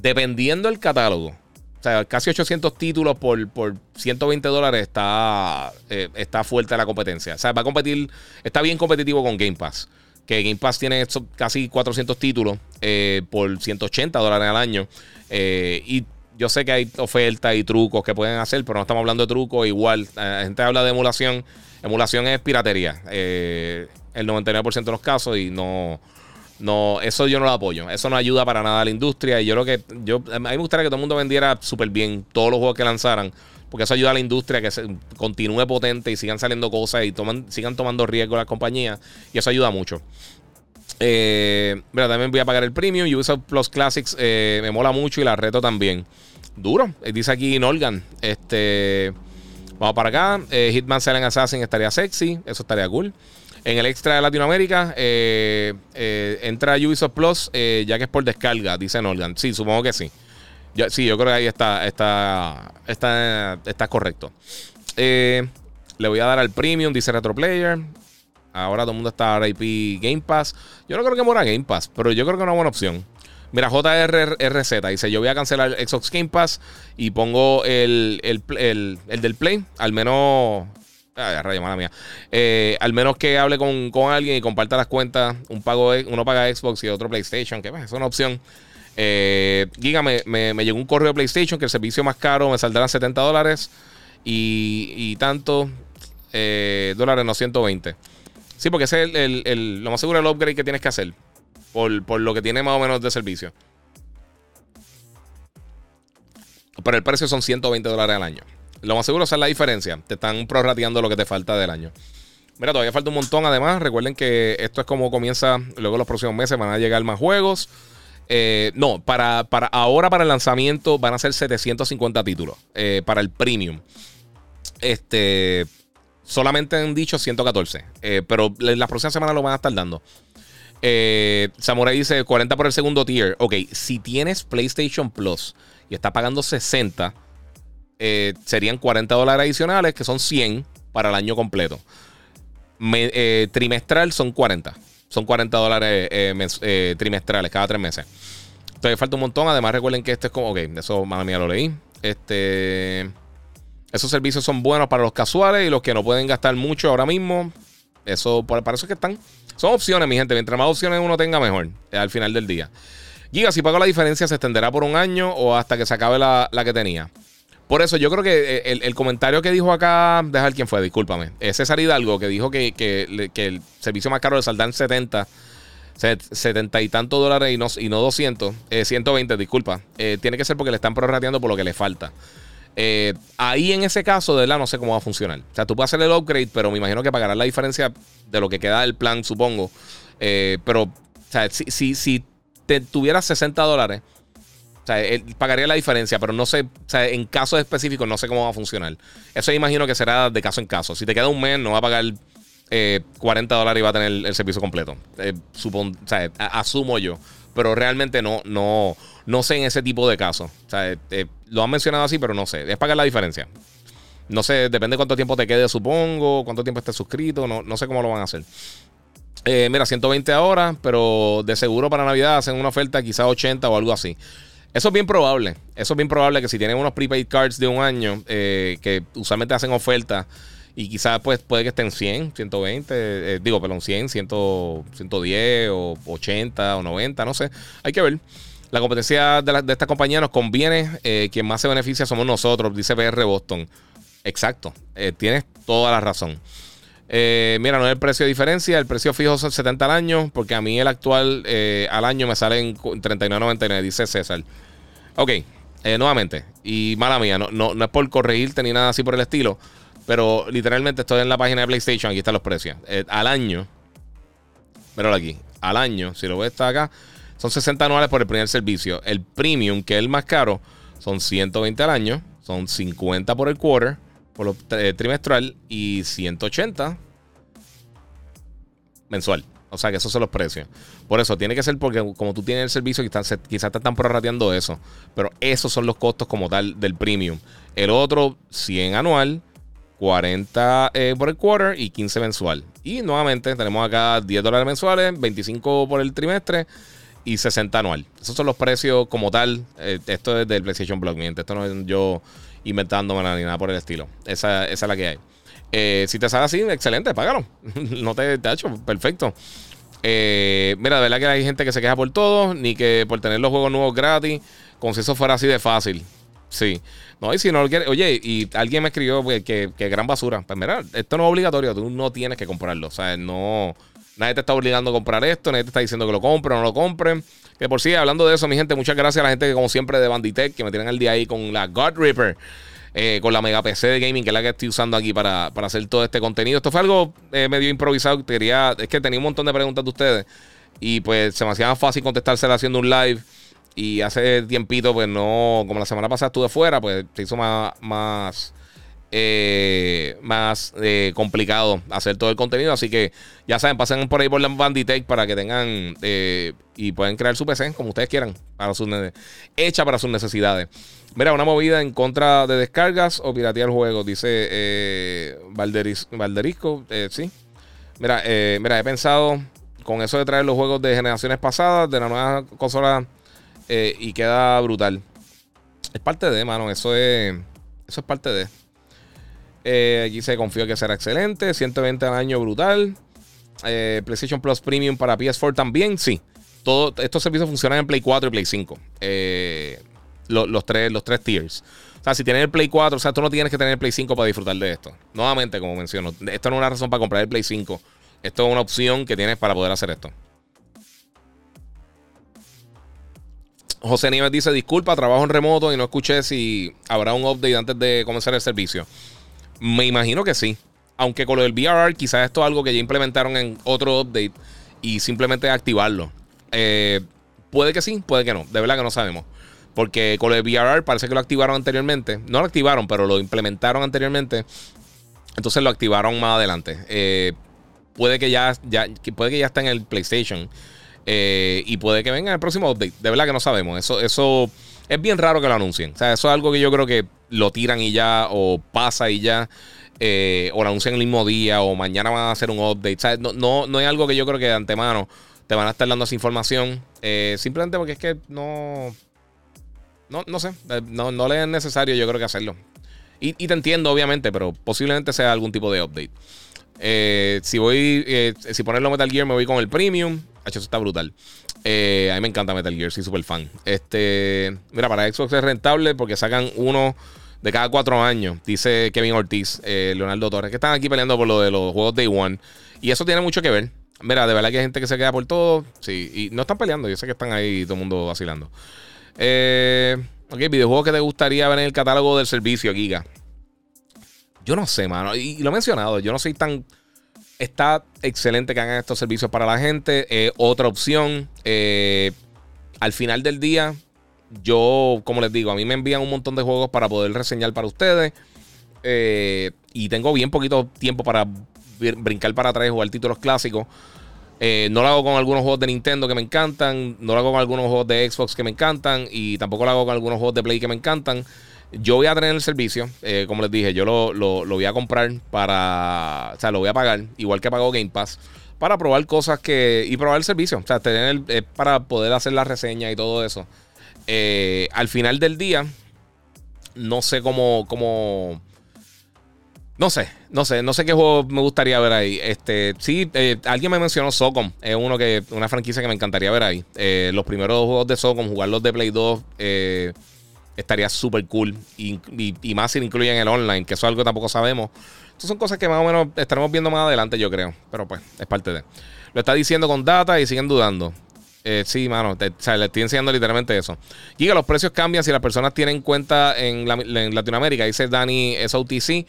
Speaker 1: Dependiendo del catálogo. O sea, casi 800 títulos por, por 120 dólares está, está fuerte la competencia. O sea, va a competir, está bien competitivo con Game Pass que Game Pass tiene casi 400 títulos eh, por 180 dólares al año. Eh, y yo sé que hay ofertas y trucos que pueden hacer, pero no estamos hablando de trucos. Igual, la gente habla de emulación. Emulación es piratería. Eh, el 99% de los casos y no... No, eso yo no lo apoyo. Eso no ayuda para nada a la industria. Y yo lo que. Yo, a mí me gustaría que todo el mundo vendiera súper bien todos los juegos que lanzaran porque eso ayuda a la industria que se continúe potente y sigan saliendo cosas y toman, sigan tomando riesgo las compañías. Y eso ayuda mucho. Eh, también voy a pagar el premium. Ubisoft Plus Classics eh, me mola mucho y la reto también. Duro. Eh, dice aquí Norgan. Este. Vamos para acá. Hitman Silent Assassin estaría sexy. Eso estaría cool. En el extra de Latinoamérica entra Ubisoft Plus ya que es por descarga, dice Norgan. Sí, supongo que sí sí, yo creo que ahí está, está, está, está correcto. Eh, le voy a dar al premium, dice Retro Player. Ahora todo el mundo está RIP Game Pass. Yo no creo que muera Game Pass, pero yo creo que es una buena opción. Mira, JRRZ dice: Yo voy a cancelar Xbox Game Pass y pongo el, del Play. Al menos. Ay, rayo, mala mía. Eh, al menos que hable con, alguien y comparta las cuentas. Un pago, uno paga Xbox y otro PlayStation. Que pues, es una opción. Eh, Giga, me, llegó un correo de PlayStation que el servicio más caro me saldrá 70 dólares y, y tanto eh, dólares, no 120. Sí, porque ese es el, lo más seguro el upgrade que tienes que hacer por, lo que tiene más o menos de servicio. Pero el precio son 120 dólares al año. Lo más seguro es la diferencia. Te están prorrateando lo que te falta del año. Mira, todavía falta un montón. Además, recuerden que esto es como comienza. Luego, los próximos meses van a llegar más juegos. Eh, no, para, ahora para el lanzamiento van a ser 750 títulos eh, para el premium. Este, solamente han dicho 114, eh, pero las próximas semanas lo van a estar dando. Eh, Samurai dice 40 por el segundo tier. Ok, si tienes PlayStation Plus y estás pagando 60, serían 40 dólares adicionales, que son 100 para el año completo. trimestral son 40. Son 40 dólares eh, eh, trimestrales, cada tres meses. Entonces falta un montón. Además, recuerden que esto es como. Ok, eso, madre mía, lo leí. Este. Esos servicios son buenos para los casuales y los que no pueden gastar mucho ahora mismo. Eso, para eso es que están. Son opciones, mi gente. Mientras más opciones uno tenga, mejor. Eh, al final del día. Giga, si pago la diferencia, se extenderá por un año o hasta que se acabe la, la que tenía. Por eso yo creo que eh, el, comentario que dijo acá, dejar quién fue, discúlpame, es César Hidalgo, que dijo que, el servicio más caro le en 70. 70 y tantos dólares y no, y 200, 120, eh, disculpa. Eh, tiene que ser porque le están prorrateando por lo que le falta. ahí en ese caso, de verdad, no sé cómo va a funcionar. O sea, tú puedes hacer el upgrade, pero me imagino que pagarás la diferencia de lo que queda del plan, supongo. pero, o sea, si, si te tuvieras 60 dólares o sea, pagaría la diferencia, pero no sé, o sea, en casos específicos no sé cómo va a funcionar. Eso imagino que será de caso en caso. Si te queda un mes, no va a pagar 40 eh, dólares y va a tener el servicio completo. Eh, o sea, asumo yo. Pero realmente no, no, no sé en ese tipo de casos. O sea, eh, lo han mencionado así, pero no sé. Es pagar la diferencia. No sé, depende cuánto tiempo te quede, supongo, cuánto tiempo estés suscrito, no, sé cómo lo van a hacer. mira, 120 ahora, pero de seguro para Navidad hacen una oferta Quizás 80 o algo así. Eso es bien probable. Eso es bien probable que si tienen unos prepaid cards de un año eh, que usualmente hacen ofertas y quizás pues puede que estén 100, 120, eh, digo, perdón, 100, 110 o 80 o 90, no sé. Hay que ver. La competencia de, esta compañía nos conviene. Eh, quien más se beneficia somos nosotros, dice BR Boston. Exacto. tienes toda la razón. mira, no es el precio de diferencia. El precio fijo es 70 al año, porque a mí el actual al año me en 39.99, dice César. Ok, eh, nuevamente, y mala mía, no, no, es por corregirte ni nada así por el estilo, pero literalmente estoy en la página de PlayStation, aquí están los precios. Eh, al año, míralo aquí, al año, si lo a está acá, son 60 anuales por el primer servicio. El premium, que es el más caro, son 120 al año, son 50 por el quarter, por lo eh, trimestral, y 180 mensual. O sea, que esos son los precios. Por eso, tiene que ser porque como tú tienes el servicio, quizás, quizás te están prorrateando eso. Pero esos son los costos como tal del premium. El otro, 100 anual, 40 eh, por el quarter y 15 mensual. Y nuevamente tenemos acá 10 dólares mensuales, 25 por el trimestre y 60 anual. Esos son los precios como tal. Eh, esto es del PlayStation Blog, Esto no es yo inventándome ni nada por el estilo. esa es la que hay. Eh, si te sale así, excelente, págalo. no te, te ha hecho, perfecto. Eh, mira, de verdad que hay gente que se queja por todo, ni que por tener los juegos nuevos gratis, como si eso fuera así de fácil. Sí. No, y si no lo oye, y alguien me escribió pues, que, gran basura. Pues mira, esto no es obligatorio, tú no tienes que comprarlo. O sea, no. Nadie te está obligando a comprar esto, nadie te está diciendo que lo compre o no lo compren. Que por sí, hablando de eso, mi gente, muchas gracias a la gente que, como siempre, de Banditech, que me tienen el día ahí con la God Reaper. Eh, con la mega PC de gaming, que es la que estoy usando aquí para, hacer todo este contenido. Esto fue algo eh, medio improvisado. Quería, es que tenía un montón de preguntas de ustedes y pues se me hacía fácil contestárselas haciendo un live. Y hace tiempito, pues no, como la semana pasada estuve fuera, pues se hizo más, más, eh, más complicado hacer todo el contenido. Así que ya saben, pasen por ahí por la Banditech para que tengan y pueden crear su PC como ustedes quieran, para sus, hecha para sus necesidades. Mira, una movida en contra de descargas o piratear juegos, dice eh, Valderisco. Eh, sí. Mira, eh, mira, he pensado con eso de traer los juegos de generaciones pasadas, de la nueva consola, y queda brutal. Es parte de, mano, eso es, eso es parte de. aquí se confío que será excelente. 120 al año, brutal. PlayStation Plus Premium para PS4 también, sí. Todo, estos servicios funcionan en Play 4 y Play 5. Eh, los, tres, los tres tiers. O sea, si tienes el Play 4, o sea, tú no tienes que tener el Play 5 para disfrutar de esto. Nuevamente, como menciono, esto no es una razón para comprar el Play 5. Esto es una opción que tienes para poder hacer esto. José Nieves dice: Disculpa, trabajo en remoto y no escuché si habrá un update antes de comenzar el servicio. Me imagino que sí. Aunque con lo del VR quizás esto es algo que ya implementaron en otro update y simplemente activarlo. Eh, puede que sí, puede que no. De verdad que no sabemos. Porque con el VRR parece que lo activaron anteriormente. No lo activaron, pero lo implementaron anteriormente. Entonces lo activaron más adelante. Eh, puede que ya, ya, puede que ya está en el PlayStation. Eh, y puede que venga el próximo update. De verdad que no sabemos. Eso, eso es bien raro que lo anuncien. O sea, eso es algo que yo creo que lo tiran y ya, o pasa y ya, eh, o lo anuncian el mismo día, o mañana van a hacer un update. O sea, no, no, no es algo que yo creo que de antemano te van a estar dando esa información. simplemente porque es que no no, no sé, eh, no, le es necesario yo creo que hacerlo. Y, te entiendo, obviamente, pero posiblemente sea algún tipo de update. Eh, si voy, eh, si ponerlo Metal Gear, me voy con el Premium. H, eso está brutal. a mí me encanta Metal Gear, soy súper fan. Este, mira, para Xbox es rentable porque sacan uno de cada cuatro años, dice Kevin Ortiz, Leonardo Torres, que están aquí peleando por lo de los juegos Day One. Y eso tiene mucho que ver. Mira, de verdad que hay gente que se queda por todo. Sí, y no están peleando, yo sé que están ahí todo el mundo vacilando. Eh, ok, videojuegos que te gustaría ver en el catálogo del servicio, Giga. Yo no sé, mano. Y, lo he mencionado, yo no soy tan. Está excelente que hagan estos servicios para la gente. Eh, otra opción. Eh, al final del día, yo, como les digo, a mí me envían un montón de juegos para poder reseñar para ustedes. y tengo bien poquito tiempo para brincar para atrás y jugar títulos clásicos. Eh, no lo hago con algunos juegos de Nintendo que me encantan, no lo hago con algunos juegos de Xbox que me encantan y tampoco lo hago con algunos juegos de Play que me encantan. Yo voy a tener el servicio, eh, como les dije, yo lo, voy a comprar para, o sea, lo voy a pagar, igual que pago Game Pass, para probar cosas que, y probar el servicio, o sea, tener el, eh, para poder hacer la reseña y todo eso. al final del día, no sé cómo, cómo, no sé, no sé, no sé qué juego me gustaría ver ahí. Este, sí, eh, alguien me mencionó Socom. Es uno que, una franquicia que me encantaría ver ahí. Eh, los primeros juegos de Socom, jugarlos de Play 2, eh, estaría súper cool. Y, más si lo incluyen el online, que eso es algo que tampoco sabemos. Estas son cosas que más o menos estaremos viendo más adelante, yo creo. Pero pues, es parte de. Lo está diciendo con data y siguen dudando. Eh, sí, mano, o sea, le estoy enseñando literalmente eso. que los precios cambian si las personas tienen cuenta en, Latinoamérica, dice Dani, SOTC.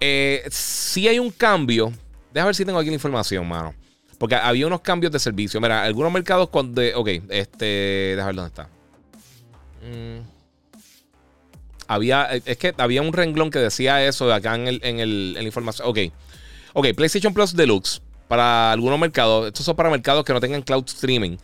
Speaker 1: Eh, si hay un cambio. Déjame ver si tengo aquí la información, mano. Porque había unos cambios de servicio. Mira, algunos mercados Cuando de. Ok, este. Déjame ver dónde está. Mm. Había. Eh, es que había un renglón que decía eso de acá en, el, en, el, en la información. Ok. Ok, PlayStation Plus Deluxe para algunos mercados. Estos son para mercados que no tengan cloud streaming.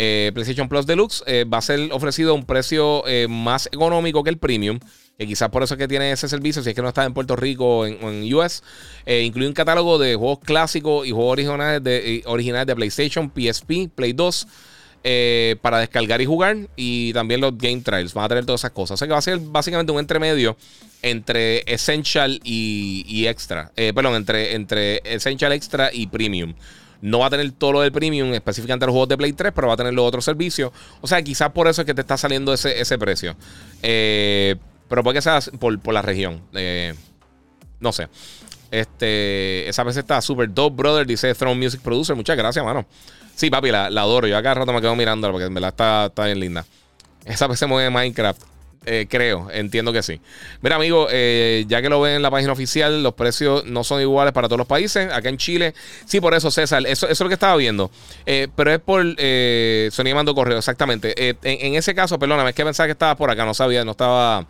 Speaker 1: Eh, PlayStation Plus Deluxe eh, va a ser ofrecido a un precio eh, más económico que el Premium. Que quizás por eso es que tiene ese servicio, si es que no está en Puerto Rico o en, US. incluye un catálogo de juegos clásicos y juegos originales de, de PlayStation, PSP, Play 2. para descargar y jugar y también los game trials van a tener todas esas cosas o sea que va a ser básicamente un entremedio entre essential y, extra perdón entre, entre essential extra y premium no va a tener todo lo del premium, específicamente los juegos de Play 3, pero va a tener los otros servicios. O sea, quizás por eso es que te está saliendo ese, precio. Eh, pero puede que sea por, la región. Eh, no sé. Este, esa vez está Super Dope Brother, dice Throne Music Producer. Muchas gracias, mano. Sí, papi, la, adoro. Yo acá rato me quedo mirándola porque me la está, está bien linda. Esa vez se mueve Minecraft. Eh, creo, entiendo que sí. Mira, amigo, eh, ya que lo ven en la página oficial, los precios no son iguales para todos los países. Acá en Chile, sí, por eso, César, eso, es lo que estaba viendo. Eh, pero es por Sonia Mando Correo, exactamente. En, en, ese caso, perdóname, es que pensaba que estaba por acá, no sabía, no estaba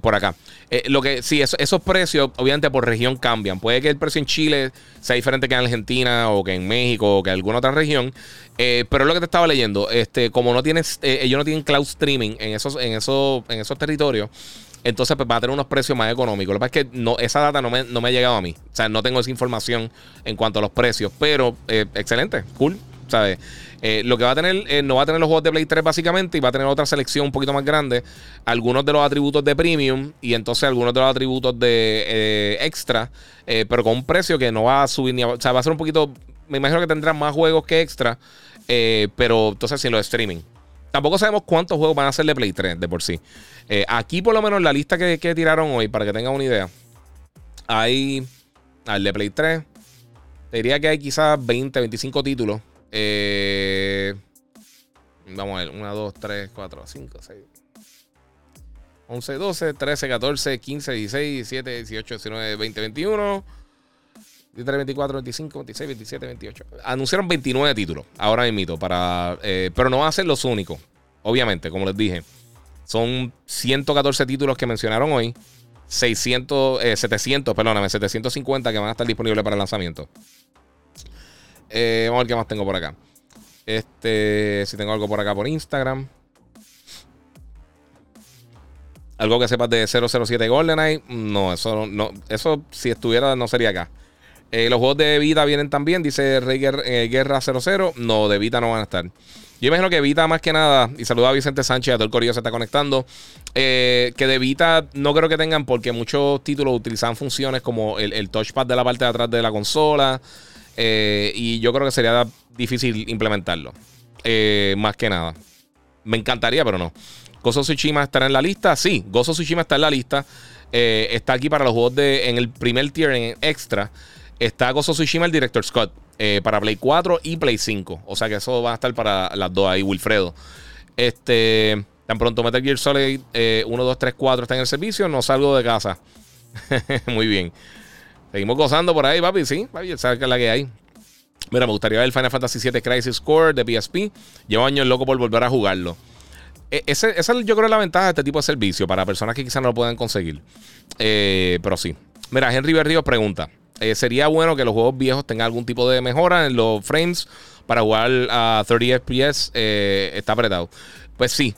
Speaker 1: por acá. Eh, lo que sí, esos precios, obviamente, por región cambian. Puede que el precio en Chile sea diferente que en Argentina o que en México o que en alguna otra región. Eh, pero es lo que te estaba leyendo. Este, como no tienes, eh, ellos no tienen cloud streaming en esos, en esos, en esos territorios. Entonces pues, va a tener unos precios más económicos. Lo que pasa es que no, esa data no me, no me ha llegado a mí. O sea, no tengo esa información en cuanto a los precios. Pero excelente, cool. Eh, lo que va a tener, eh, no va a tener los juegos de Play 3 básicamente y va a tener otra selección un poquito más grande, algunos de los atributos de premium y entonces algunos de los atributos de eh, extra, pero con un precio que no va a subir ni O sea, va a ser un poquito, me imagino que tendrán más juegos que extra, pero entonces sin los streaming. Tampoco sabemos cuántos juegos van a ser de Play 3 de por sí. aquí por lo menos la lista que, tiraron hoy, para que tengan una idea, hay al de Play 3. Te diría que hay quizás 20, 25 títulos eh, vamos a ver, 1, 2, 3, 4, 5, 6. 11, 12, 13, 14, 15, 16, 17, 18, 19, 20, 21. 23, 24, 25, 26, 27, 28. Anunciaron 29 títulos ahora mismo. Para, eh, pero no van a ser los únicos. Obviamente, como les dije. Son 114 títulos que mencionaron hoy. 600, 700, eh, perdóname, 750 que van a estar disponibles para el lanzamiento. Eh, vamos a ver qué más tengo por acá. Este, si tengo algo por acá por Instagram. Algo que sepas de 007 GoldenEye. No, eso no, eso si estuviera no sería acá. Eh, los juegos de Vita vienen también, dice Rey eh, Guerra, 00. No, de Vita no van a estar. Yo imagino que Vita más que nada, y saluda a Vicente Sánchez, a todo el corillo se está conectando, que de Vita no creo que tengan porque muchos títulos utilizan funciones como el, el touchpad de la parte de atrás de la consola. Eh, y yo creo que sería difícil implementarlo. Eh, más que nada. Me encantaría, pero no. Gozo Tsushima estará en la lista. Sí, Gozo Tsushima está en la lista. Eh, está aquí para los juegos de, en el primer tier, extra. Está Gozo Tsushima, el director Scott, para Play 4 y Play 5. O sea que eso va a estar para las dos ahí, Wilfredo. Este, tan pronto Metal Gear Solid 1, 2, 3, 4 está en el servicio, no salgo de casa. Muy bien. Seguimos gozando por ahí, papi. Sí, papi, sabes que es la que hay. Mira, me gustaría ver el Final Fantasy VII Crisis Core de PSP. Llevo años loco por volver a jugarlo. Esa, ese, esa yo creo es la ventaja de este tipo de servicio para personas que quizás no lo puedan conseguir. Eh, pero sí. Mira, Henry Río pregunta. Eh, sería bueno que los juegos viejos tengan algún tipo de mejora en los frames para jugar a 30 FPS. Eh, está apretado. Pues sí,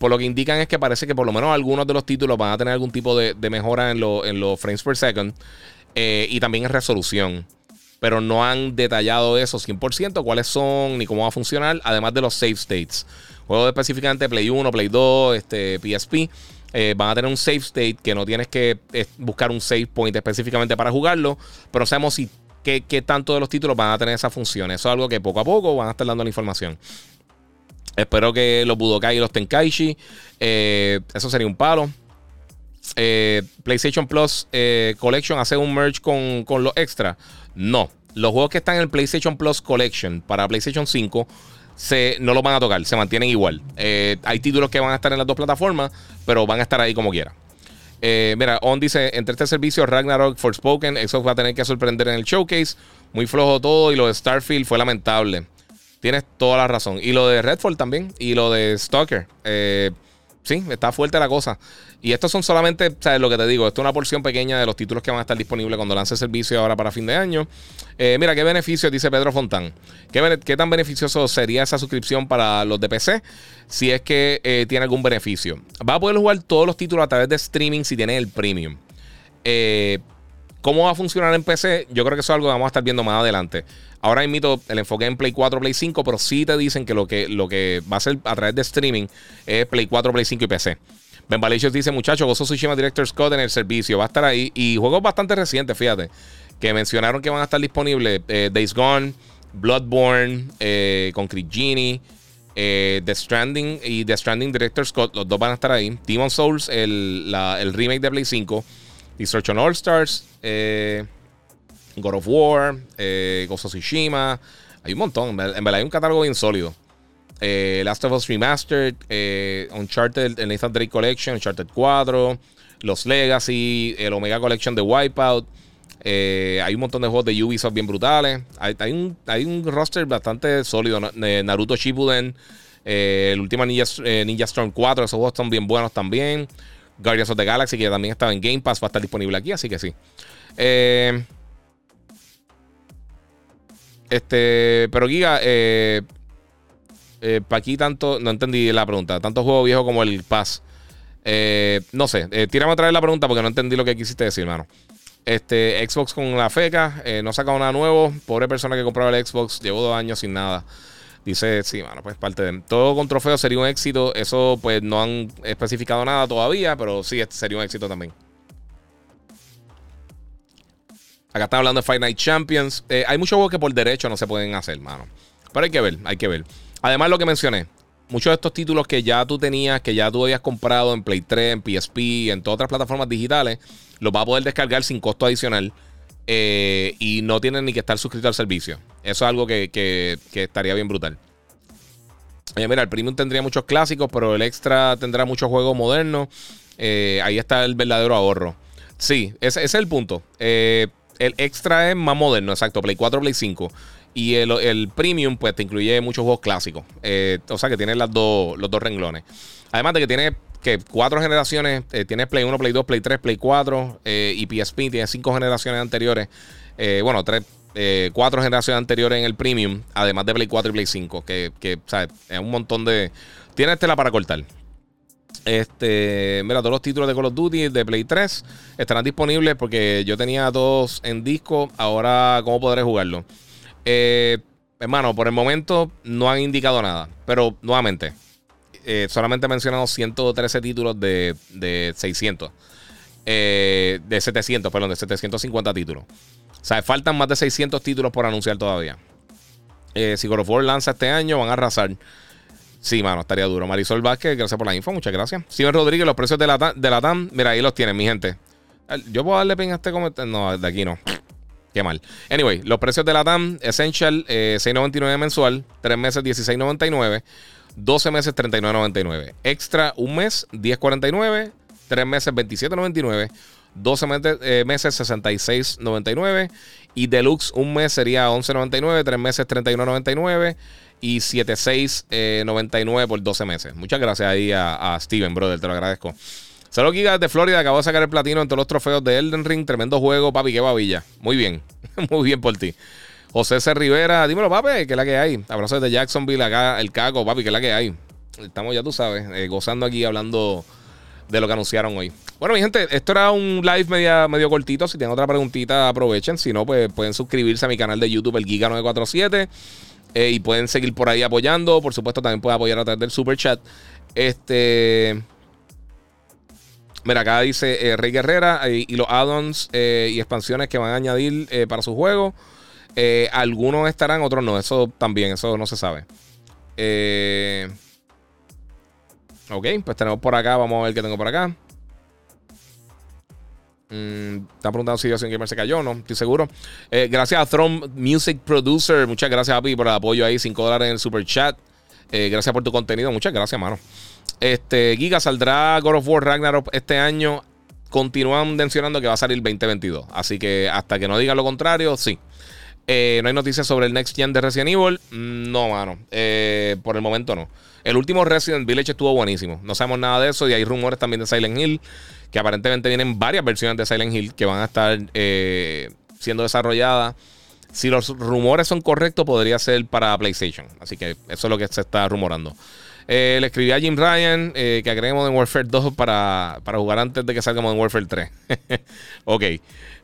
Speaker 1: por lo que indican es que parece que por lo menos algunos de los títulos van a tener algún tipo de, mejora en, en los frames per second. Eh, y también es resolución. Pero no han detallado eso 100%, cuáles son ni cómo va a funcionar, además de los save states. Juegos específicamente Play 1, Play 2, este, PSP. Eh, van a tener un save state que no tienes que buscar un save point específicamente para jugarlo, pero sabemos si, qué, tanto de los títulos van a tener esa función, Eso es algo que poco a poco van a estar dando la información. Espero que los Budokai y los Tenkaichi, eh, eso sería un palo. Eh, PlayStation Plus eh, Collection hace un merge con, lo extra. No. Los juegos que están en el PlayStation Plus Collection para PlayStation 5 se, no los van a tocar, se mantienen igual. Eh, hay títulos que van a estar en las dos plataformas, pero van a estar ahí como quiera. mira, On dice: entre este servicio, Ragnarok, Forspoken, Xbox va a tener que sorprender en el showcase. Muy flojo todo y lo de Starfield fue lamentable. Tienes toda la razón. Y lo de Redfall también. Y lo de Stalker. Eh, sí, está fuerte la cosa. Y estos son solamente, ¿sabes lo que te digo? Esto es una porción pequeña de los títulos que van a estar disponibles cuando lance el servicio ahora para fin de año. Eh, mira, qué beneficio, dice Pedro Fontán. ¿Qué, tan beneficioso sería esa suscripción para los de PC? Si es que eh, tiene algún beneficio. Va a poder jugar todos los títulos a través de streaming si tiene el premium. Eh, ¿Cómo va a funcionar en PC? Yo creo que eso es algo que vamos a estar viendo más adelante. Ahora invito el enfoque en Play 4, Play 5, pero sí te dicen que lo que, lo que va a ser a través de streaming es Play 4, Play 5 y PC. Ben dice, muchachos, Gozo Tsushima Director's Scott en el servicio. Va a estar ahí. Y juegos bastante recientes, fíjate. Que mencionaron que van a estar disponibles. Eh, Days Gone, Bloodborne, eh, Concrete Genie, eh, The Stranding y The Stranding Director Scott, Los dos van a estar ahí. Demon Souls, el remake de Play 5 on All Stars, eh, God of War, eh, Ghost of Tsushima. Hay un montón, en verdad hay un catálogo bien sólido. Eh, Last of Us Remastered, eh, Uncharted, Nathan Drake Collection, Uncharted 4, Los Legacy, el Omega Collection de Wipeout. hay un montón de juegos de Ubisoft bien brutales. Hay, un, roster bastante sólido. Naruto Shippuden, el último Ninja, Ninja Storm 4, esos juegos están bien buenos también. Guardians of the Galaxy, que también estaba en Game Pass, va a estar disponible aquí, así que sí. Eh, este, pero Giga, eh, eh, para aquí tanto, no entendí la pregunta, tanto juego viejo como el Pass. no sé, tírame otra vez la pregunta porque no entendí lo que quisiste decir, hermano. Este, Xbox con la feca, no saca nada nuevo. Pobre persona que compraba el Xbox, llevo dos años sin nada. Dice, sí, bueno pues parte de... Todo con trofeo sería un éxito. Eso pues no han especificado nada todavía, pero sí, este sería un éxito también. Acá está hablando de Fight Night Champions. Eh, hay muchos juegos que por derecho no se pueden hacer, mano. Pero hay que ver, hay que ver. Además, lo que mencioné, muchos de estos títulos que ya tú tenías, que ya tú habías comprado en Play 3, en PSP, en todas otras plataformas digitales, los vas a poder descargar sin costo adicional eh, y no tienen ni que estar suscrito al servicio. Eso es algo que, que, estaría bien brutal. Oye, mira, el premium tendría muchos clásicos, pero el extra tendrá muchos juegos modernos. Eh, ahí está el verdadero ahorro. Sí, ese, es el punto. Eh, el extra es más moderno, exacto. Play 4, Play 5. Y el, premium, pues te incluye muchos juegos clásicos. Eh, o sea que tiene las los dos renglones. Además de que tiene... que cuatro generaciones, tienes Play 1, Play 2, Play 3, Play 4 y PSP, Tiene cinco generaciones anteriores. bueno, tres, eh, cuatro generaciones anteriores en el Premium, además de Play 4 y Play 5, que, es un montón de... Tiene tela para cortar. Este, mira, todos los títulos de Call of Duty de Play 3 estarán disponibles porque yo tenía dos en disco. Ahora, ¿cómo podré jugarlo? Eh, hermano, por el momento no han indicado nada. Pero nuevamente, eh, Solamente solamente mencionado 113 títulos de, de 600. de 700, perdón, de 750 títulos. O sea, faltan más de 600 títulos por anunciar todavía. Eh, si lanza este año, van a arrasar. Sí, mano, estaría duro. Marisol Vázquez, gracias por la info, muchas gracias. Señor Rodríguez, los precios de la, TAM, de la mira, ahí los tienen, mi gente. Yo puedo darle pin a este comentario. No, de aquí no. Qué mal. Anyway, los precios de la TAM, Essential, 6.99 eh, mensual, 3 meses, 16.99, 12 meses, 39.99. Extra, un mes, 10.49, 3 meses, 27.99. 12 eh, meses, 66.99 y deluxe un mes sería 11.99, Tres meses 31.99 y 76.99 eh, por 12 meses. Muchas gracias ahí a, Steven, brother, te lo agradezco. Saludos, Giga, de Florida Acabo de sacar el platino entre los trofeos de Elden Ring. Tremendo juego, papi, qué babilla. Muy bien, muy bien por ti. José C. Rivera, dímelo, papi, ¿Qué la que hay. Abrazos de Jacksonville, acá el caco, papi, ¿qué la que hay. Estamos, ya tú sabes, eh, gozando aquí, hablando de lo que anunciaron hoy. Bueno, mi gente, esto era un live media, medio cortito. Si tienen otra preguntita, aprovechen. Si no, pues pueden suscribirse a mi canal de YouTube, el Giga947. Eh, y pueden seguir por ahí apoyando. Por supuesto, también pueden apoyar a través del super chat. Este. Mira, acá dice eh, Rey Guerrera eh, y los add-ons y expansiones que van a añadir para su juego. algunos estarán, otros no. Eso también, eso no se sabe. Eh. Ok, pues tenemos por acá. Vamos a ver qué tengo por acá. Mm, está preguntando si un Gamer se cayó, no estoy seguro. Eh, gracias a Throne Music Producer. Muchas gracias, Api, por el apoyo ahí. 5 dólares en el super chat. Eh, gracias por tu contenido. Muchas gracias, mano. Este, Giga saldrá God of War Ragnarok este año. Continúan mencionando que va a salir 2022. Así que hasta que no diga lo contrario, sí. Eh, no hay noticias sobre el Next Gen de Resident Evil. Mm, no, mano. por el momento no. El último Resident Village estuvo buenísimo. No sabemos nada de eso y hay rumores también de Silent Hill, que aparentemente vienen varias versiones de Silent Hill que van a estar eh, siendo desarrolladas. Si los rumores son correctos, podría ser para PlayStation. Así que eso es lo que se está rumorando. Eh, le escribí a Jim Ryan eh, que agregue Modern Warfare 2 para, jugar antes de que salga Modern Warfare 3. ok.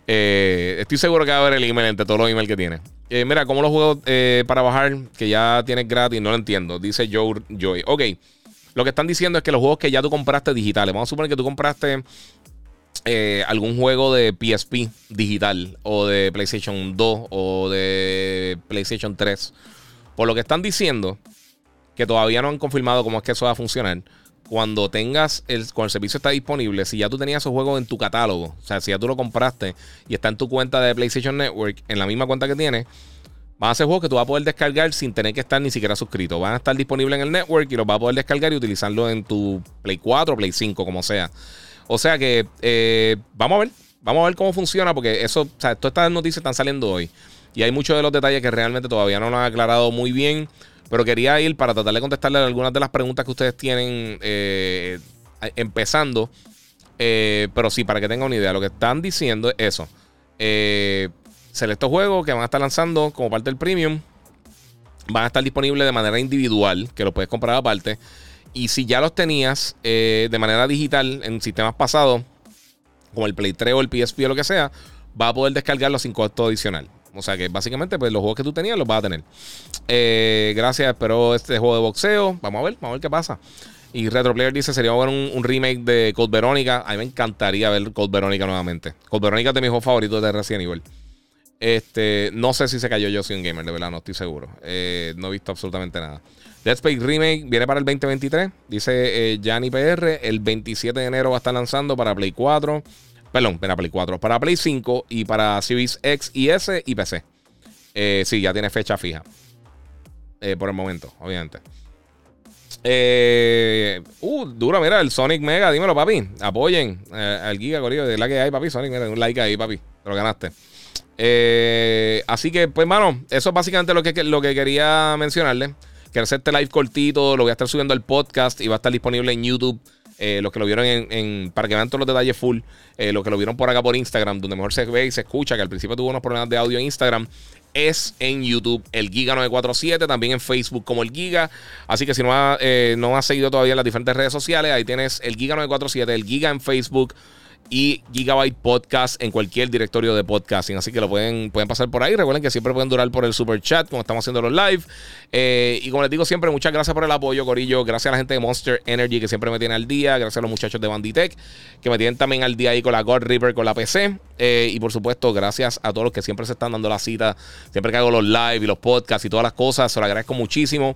Speaker 1: Eh, estoy seguro que va a haber el email entre todos los emails que tiene. mira, ¿cómo los juegos para bajar que ya tienes gratis? No lo entiendo. Dice Joe Joy. Ok. Lo que están diciendo es que los juegos que ya tú compraste digitales, vamos a suponer que tú compraste algún juego de PSP digital o de PlayStation 2 o de PlayStation 3. Por lo que están diciendo, que todavía no han confirmado cómo es que eso va a funcionar. Cuando tengas el, cuando el servicio está disponible, si ya tú tenías esos juegos en tu catálogo, o sea, si ya tú lo compraste y está en tu cuenta de PlayStation Network, en la misma cuenta que tienes, van a ser juego que tú vas a poder descargar sin tener que estar ni siquiera suscrito. Van a estar disponibles en el network y los vas a poder descargar y utilizarlo en tu Play 4, Play 5, como sea. O sea que eh, vamos a ver, vamos a ver cómo funciona, porque eso, o sea, todas estas noticias están saliendo hoy. Y hay muchos de los detalles que realmente todavía no nos han aclarado muy bien. Pero quería ir para tratar de contestarle algunas de las preguntas que ustedes tienen eh, empezando. Eh, pero sí, para que tengan una idea, lo que están diciendo es eso. Selecto eh, selectos juegos que van a estar lanzando como parte del premium van a estar disponibles de manera individual, que lo puedes comprar aparte. Y si ya los tenías de manera digital en sistemas pasados, como el Play 3 o el PSP o lo que sea, va a poder descargarlos sin costo adicional. O sea que básicamente, pues los juegos que tú tenías los vas a tener. Eh, gracias, espero este juego de boxeo. Vamos a ver, vamos a ver qué pasa. Y Retro Player dice: sería bueno un, remake de Cold Verónica. A mí me encantaría ver Cold Verónica nuevamente. Cold Verónica es de mis juegos favoritos de recién Evil. Este, no sé si se cayó yo soy un gamer, de verdad, no estoy seguro. Eh, no he visto absolutamente nada. Dead Space Remake viene para el 2023. Dice eh, Jani PR. El 27 de enero va a estar lanzando para Play 4. Perdón, para Play 4. Para Play 5 y para Series X y S y PC. Eh, sí, ya tiene fecha fija. Eh, por el momento, obviamente. Eh, uh, duro, mira, el Sonic Mega, dímelo, papi. Apoyen al Giga Corillo de la que papi. Sonic, mira, un like ahí, papi. Te lo ganaste. así que, pues, mano, eso es básicamente lo que, lo que quería mencionarle. Quiero este live cortito, lo voy a estar subiendo al podcast y va a estar disponible en YouTube eh, los que lo vieron en, Para que vean todos los detalles full. Eh, los que lo vieron por acá por Instagram, donde mejor se ve y se escucha, que al principio tuvo unos problemas de audio en Instagram. Es en YouTube, el Giga947, también en Facebook como el Giga. Así que si no, eh, no has seguido todavía las diferentes redes sociales, ahí tienes el Giga947, el Giga en Facebook, y Gigabyte Podcast en cualquier directorio de podcasting. Así que lo pueden, pueden pasar por ahí. Recuerden que siempre pueden durar por el super chat, como estamos haciendo los live. Eh, y como les digo siempre, muchas gracias por el apoyo, Corillo. Gracias a la gente de Monster Energy que siempre me tiene al día. Gracias a los muchachos de Banditech que me tienen también al día ahí con la God River, con la PC. Eh, y por supuesto, gracias a todos los que siempre se están dando la cita. Siempre que hago los live y los podcasts y todas las cosas, se lo agradezco muchísimo.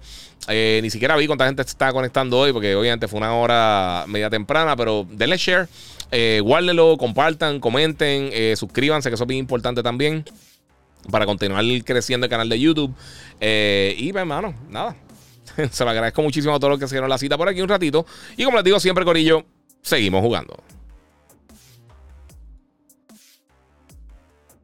Speaker 1: Eh, ni siquiera vi cuánta gente se está conectando hoy, porque obviamente fue una hora media temprana, pero denle share eh, guárdenlo, compartan, comenten, eh, suscríbanse, que eso es bien importante también para continuar creciendo el canal de YouTube. Eh, y, pues, hermano, nada. Se lo agradezco muchísimo a todos los que se dieron la cita por aquí un ratito. Y como les digo siempre, Corillo, seguimos jugando.